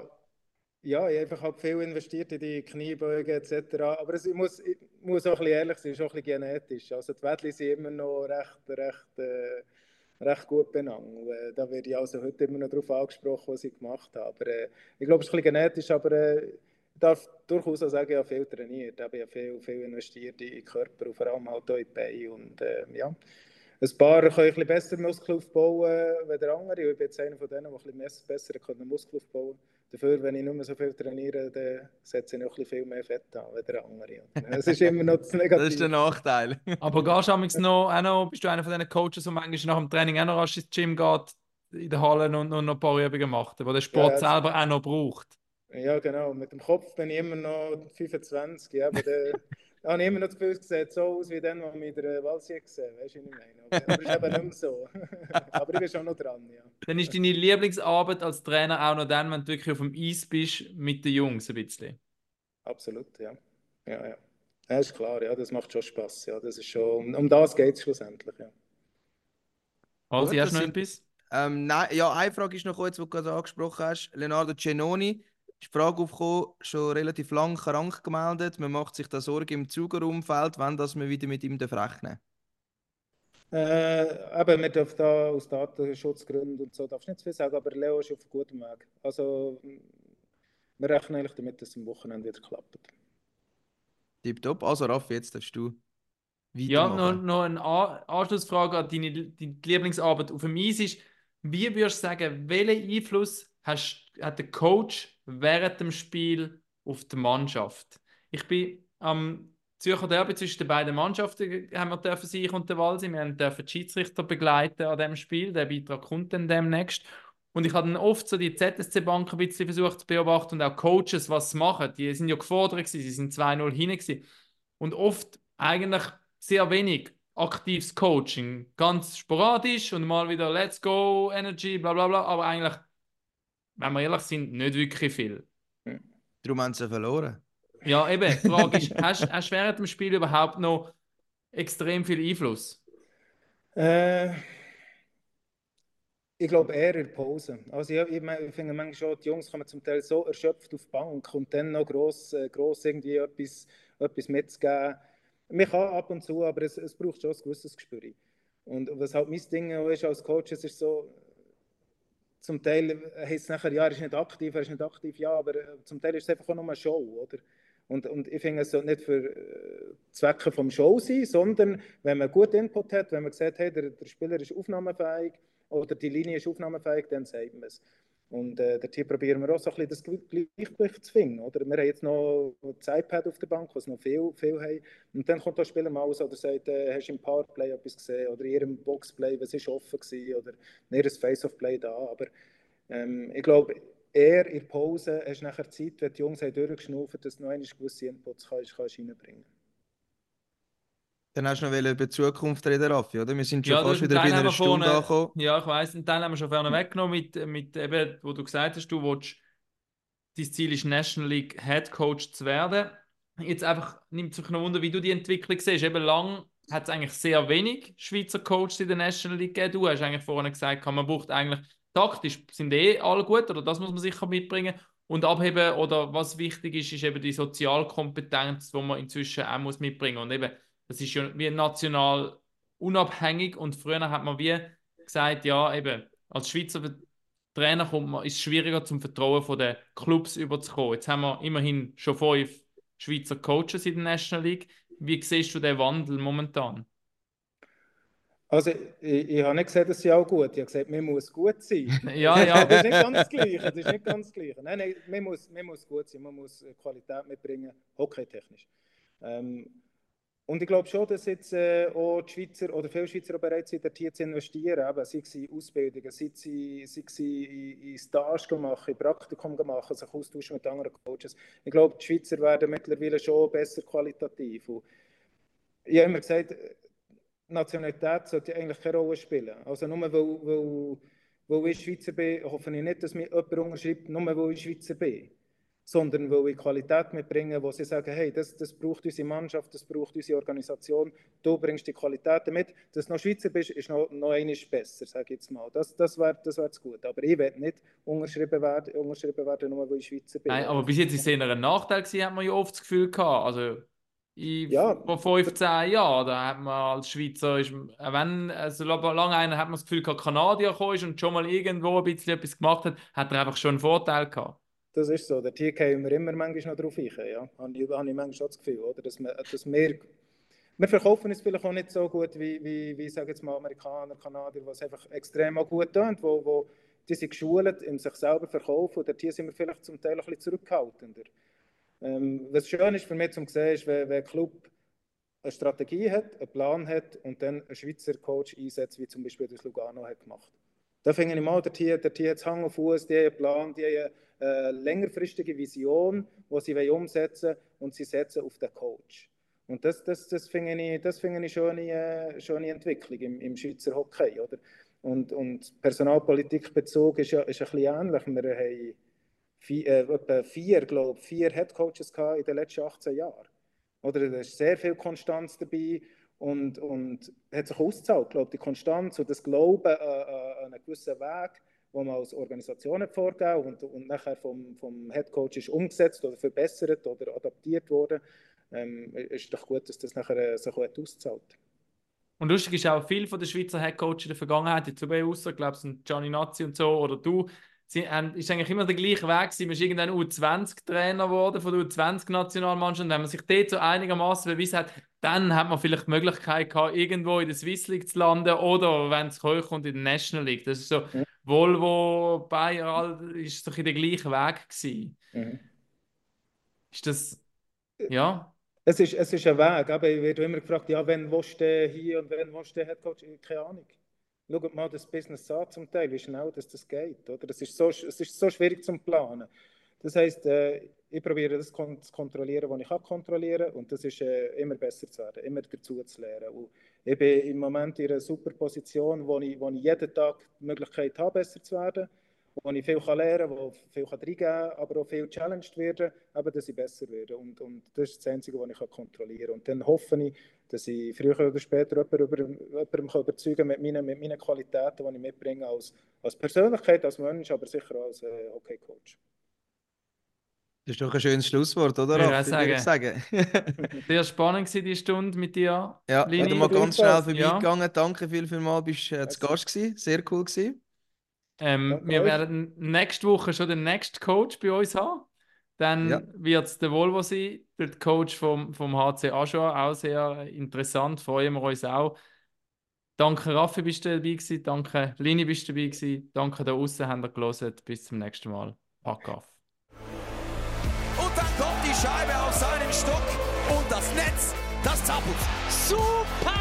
ja, ich habe halt viel investiert in die Kniebeugen etc. Aber es, ich, muss, ich muss auch ein bisschen ehrlich sein, es ist auch ein bisschen genetisch. Also die Wettli sind immer noch recht, recht, äh, recht gut benannt. Äh, da werde ich also heute immer noch darauf angesprochen, was ich gemacht habe. Aber äh, ich glaube, es ist ein bisschen genetisch, aber äh, ich darf durchaus auch sagen, ich habe viel trainiert. Ich habe viel, viel investiert in den Körper und vor allem halt auch in die Beine. Und äh, ja, ein paar können ein bisschen besser Muskeln aufbauen als andere. Ich bin jetzt einer von denen, der ein bisschen besser können Muskeln aufbauen kann. Dafür, wenn ich nicht mehr so viel trainiere, dann setze ich noch ein bisschen viel mehr Fett an als der andere. Es ist immer noch das Das ist Negative. der Nachteil. Aber gehst du amigs noch, auch noch, bist du einer von diesen Coaches, der manchmal nach dem Training auch noch rasch ins Gym geht, in der Halle und, und noch ein paar Übungen macht, wo der Sport Ja, selber auch noch braucht? Ja, genau. Mit dem Kopf bin ich immer noch 25. Ja, aber dann da habe ich immer noch das Gefühl, es sieht so aus wie dann, als wir in der Walsie gesehen Weißt du, was ich meine? Aber, aber es ist eben nicht mehr so. aber ich bin schon noch dran, ja. Dann ist deine Lieblingsarbeit als Trainer auch noch dann, wenn du wirklich auf dem Eis bist mit den Jungs ein bisschen. Absolut, ja. Ja, ja. Ja, ist klar, ja, das macht schon Spaß. Ja, das ist schon, um, um das geht es schlussendlich, ja. Also, Gut, hast du das noch etwas? Ähm, nein, ja, eine Frage ist noch kurz, die du gerade angesprochen hast. Leonardo Cenoni, ist die Frage aufgekommen, schon relativ lang krank gemeldet. Man macht sich da Sorgen im Zugerumfeld, wenn das man wieder mit ihm rechnen Äh, eben, wir dürfen da aus Datenschutzgründen und so, darfst nicht zu viel sagen, aber Leo ist auf gutem Weg. Also, wir rechnen eigentlich damit, dass es am Wochenende wieder klappt. Tipptopp. Also Raffi, jetzt darfst du Ja, noch, weitermachen. noch eine A- Anschlussfrage an deine, deine Lieblingsarbeit auf dem Eis ist, wie würdest du sagen, welchen Einfluss hast, hat der Coach während dem Spiel auf die Mannschaft? Ich bin am Zürcher Derby zwischen den beiden Mannschaften haben wir dürfen sein, ich und der Walsi. Wir dürfen die Schiedsrichter begleiten an dem Spiel. Der Beitrag kommt dann demnächst. Und ich habe dann oft so die ZSC-Bank ein bisschen versucht zu beobachten und auch Coaches, was sie machen. Die sind ja gefordert gewesen, sie sind 2-0 hinten gewesen. Und oft eigentlich sehr wenig aktives Coaching. Ganz sporadisch und mal wieder Let's go, Energy, bla bla bla. Aber eigentlich, wenn wir ehrlich sind, nicht wirklich viel. Darum haben sie verloren. Ja, eben, die Frage ist, hast, hast du während dem Spiel überhaupt noch extrem viel Einfluss? Äh, Ich glaube eher in der Pause. Also ich, ich, ich finde manchmal schon, die Jungs kommen zum Teil so erschöpft auf die Bank und dann noch gross, äh, gross irgendwie etwas, etwas mitzugeben. Man kann ab und zu, aber es, es braucht schon ein gewisses Gespür. Und was halt mein Ding ist als Coach, es ist so, zum Teil heißt es nachher, ja, er ist nicht aktiv, er ist nicht aktiv, ja, aber äh, zum Teil ist es einfach auch nur eine Show, oder? Und, und ich finde, es sollte nicht für äh, Zwecke vom Show sein, sondern wenn man gut Input hat, wenn man sagt, hey, der, der Spieler ist aufnahmefähig oder die Linie ist aufnahmefähig, dann sagt man es. Und äh, dort probieren wir auch so ein bisschen das Gleichgewicht zu finden. Oder? Wir haben jetzt noch das iPad auf der Bank, was noch viel, viel haben. Und dann kommt der Spieler mal raus oder sagt, äh, hast du im Powerplay etwas gesehen? Oder in ihrem Boxplay, was ist offen gewesen? Oder in ihrem Face-Off-Play da. Aber ähm, ich glaube, eher in der Pause hast du nachher Zeit, wenn die Jungs haben durchgeschnaufen dass du noch einmal gewisse Inputs kannst, kannst reinbringen Dann hast du noch über die Zukunft reden, Raffi, oder? Wir sind schon Ja, fast wieder bei Teil einer Stunde vorne- angekommen. Ja, ich weiss, einen Teil haben wir schon vorne weggenommen, mit, mit eben, wo du gesagt hast, du willst, dein Ziel ist, National League Head Coach zu werden. Jetzt einfach nimmt sich noch Wunder, wie du die Entwicklung siehst. Eben lang hat es eigentlich sehr wenig Schweizer Coaches in der National League gegeben. Du hast eigentlich vorhin gesagt, man braucht eigentlich taktisch sind eh alle gut oder das muss man sicher mitbringen. Und abheben oder was wichtig ist, ist eben die Sozialkompetenz, die man inzwischen auch muss mitbringen. Und eben, das ist ja wie national unabhängig und früher hat man wie gesagt, ja, eben, als Schweizer Trainer kommt man, ist es schwieriger zum Vertrauen von den Clubs überzukommen. Jetzt haben wir immerhin schon fünf Schweizer Coaches in der National League. Wie siehst du den Wandel momentan? Also, ich, ich habe nicht gesagt, das sei auch gut. Ich habe gesagt, man muss gut sein. Ja, ja. Das ist nicht ganz das Gleiche. Das ist nicht ganz das Gleiche. Nein, nein, man muss, man muss gut sein, man muss Qualität mitbringen, hockeytechnisch. Ähm, und ich glaube schon, dass jetzt äh, auch die Schweizer oder viele Schweizer bereit sind, hier zu investieren. Eben, sei es in Ausbildungen, sei es in, sei es in, in Stage machen, in Praktikum machen, sich austauschen mit anderen Coaches. Ich glaube, die Schweizer werden mittlerweile schon besser qualitativ. Und ich habe immer gesagt, Nationalität sollte eigentlich keine Rolle spielen. Also nur weil, weil, weil ich Schweizer bin, hoffe ich nicht, dass mir jemand unterschreibt, nur weil ich Schweizer bin. Sondern weil ich Qualität mitbringe, wo sie sagen, hey, das, das braucht unsere Mannschaft, das braucht unsere Organisation, du bringst die Qualitäten mit. Dass du noch Schweizer bist, ist noch, noch einiges besser, sage ich jetzt mal. Das, das wäre das wär zu gut. Aber ich werde nicht unterschrieben werden, unterschrieben werden, nur weil ich Schweizer bin. Nein, aber bis jetzt ist es eher ein Nachteil gewesen, hat man ja oft das Gefühl gehabt. Also in, Ja. vor 15 Jahren, da hat man als Schweizer, ist, wenn, also lange einer hat man das Gefühl gehabt, Kanadier gekommen ist und schon mal irgendwo ein bisschen etwas gemacht hat, hat er einfach schon einen Vorteil gehabt. Das ist so. Der Tier gehen wir immer manchmal noch drauf ein. Ja. Habe ich, manchmal schon das Gefühl, oder? Dass, wir, dass wir, wir verkaufen es vielleicht auch nicht so gut wie, wie, wie sage jetzt mal, Amerikaner, Kanadier, was einfach extrem auch gut tun, wo, wo die sind geschult in sich selber verkaufen. Und dort hier sind wir vielleicht zum Teil ein bisschen zurückhaltender. Ähm, was schön ist für mich zum sehen, ist, wenn, ein Club eine Strategie hat, einen Plan hat und dann einen Schweizer Coach einsetzt, wie zum Beispiel das Lugano hat gemacht. Da finde ich mal, der Tier, der Tier hat Hang auf Fuß, die haben einen Plan, die haben eine längerfristige Vision, die sie umsetzen wollen und sie setzen auf den Coach. Und das, das, das finde ich, das finde ich eine, schon eine Entwicklung im, im Schweizer Hockey. Oder? Und, und Personalpolitikbezug ist ja ist ein bisschen ähnlich. Wir haben vier, äh, etwa vier, glaube ich, vier Headcoaches in den letzten 18 Jahren. Oder da ist sehr viel Konstanz dabei und, und hat sich ausgezahlt, glaube die Konstanz und das Glauben an, an einen gewissen Weg, wo man als Organisation hat vorgegeben und, und nachher vom, vom Headcoach ist umgesetzt oder verbessert oder adaptiert worden. Ähm, ist doch gut, dass das nachher äh, sich auch hat ausgezahlt. Und lustig ist auch, viele von den Schweizer Headcoaches in der Vergangenheit, jetzt bei außer, glaube ich, Gianni Nazzi und so, oder du, sie, haben, ist eigentlich immer der gleiche Weg. Man ist irgendwann U20-Trainer geworden von der U20-Nationalmannschaft. Und wenn man sich dort so einigermaßen bewiesen hat, dann hat man vielleicht die Möglichkeit gehabt, irgendwo in der Swiss League zu landen oder wenn es hochkommt in der National League. Das ist so, Ja. Volvo, Bayer, all- ist doch in der gleichen Weg gewesen. Mhm. Ist das, ja? Es ist, es ist ein Weg. Aber ich werde immer gefragt, ja, wenn willst du hier und wenn willst du Headcoach? Keine Ahnung. Schaut mal das Business an zum Teil, wie schnell das, das geht. Oder? Es, ist so, es ist so schwierig zum Planen. Das heisst, äh, ich probiere das kon zu kontrollieren, was ich kann kontrollieren und das ist äh, immer besser zu werden, immer dazu zu lernen. Und ich bin im Moment in einer super Position, wo ich, wo ich jeden Tag die Möglichkeit habe, besser zu werden, wo ich viel kann lernen kann, wo viel kann reingeben kann, aber auch viel challenged werden, aber dass ich besser werde. Und, und das ist das Einzige, was ich kann kontrollieren kann. Und dann hoffe ich, dass ich früher oder später jemanden kann überzeugen mit meinen, mit meinen Qualitäten, die ich mitbringe als, als Persönlichkeit, als Mensch, aber sicher als äh, Hockey-Coach. Das ist doch ein schönes Schlusswort, oder? Ich würde ich sagen. Sehr spannend war die Stunde mit dir. ja, Lini. wieder mal ganz schnell Ja. vorbeigegangen. Danke viel, viel mal, bist äh, zu Gast gewesen. Sehr cool gewesen. Ähm, wir euch. werden nächste Woche schon den nächsten Coach bei uns haben. Dann Ja. wird es der Volvo sein, der Coach vom, vom HC Aschua. Auch sehr interessant, freuen wir uns auch. Danke Raffi, bist du dabei gewesen. Danke Lini, bist du dabei gewesen. Danke da außen, habt ihr gelesen. Bis zum nächsten Mal. Pack auf. Und dann kommt die Scheibe auf seinen Stock und das Netz, das zappelt. Super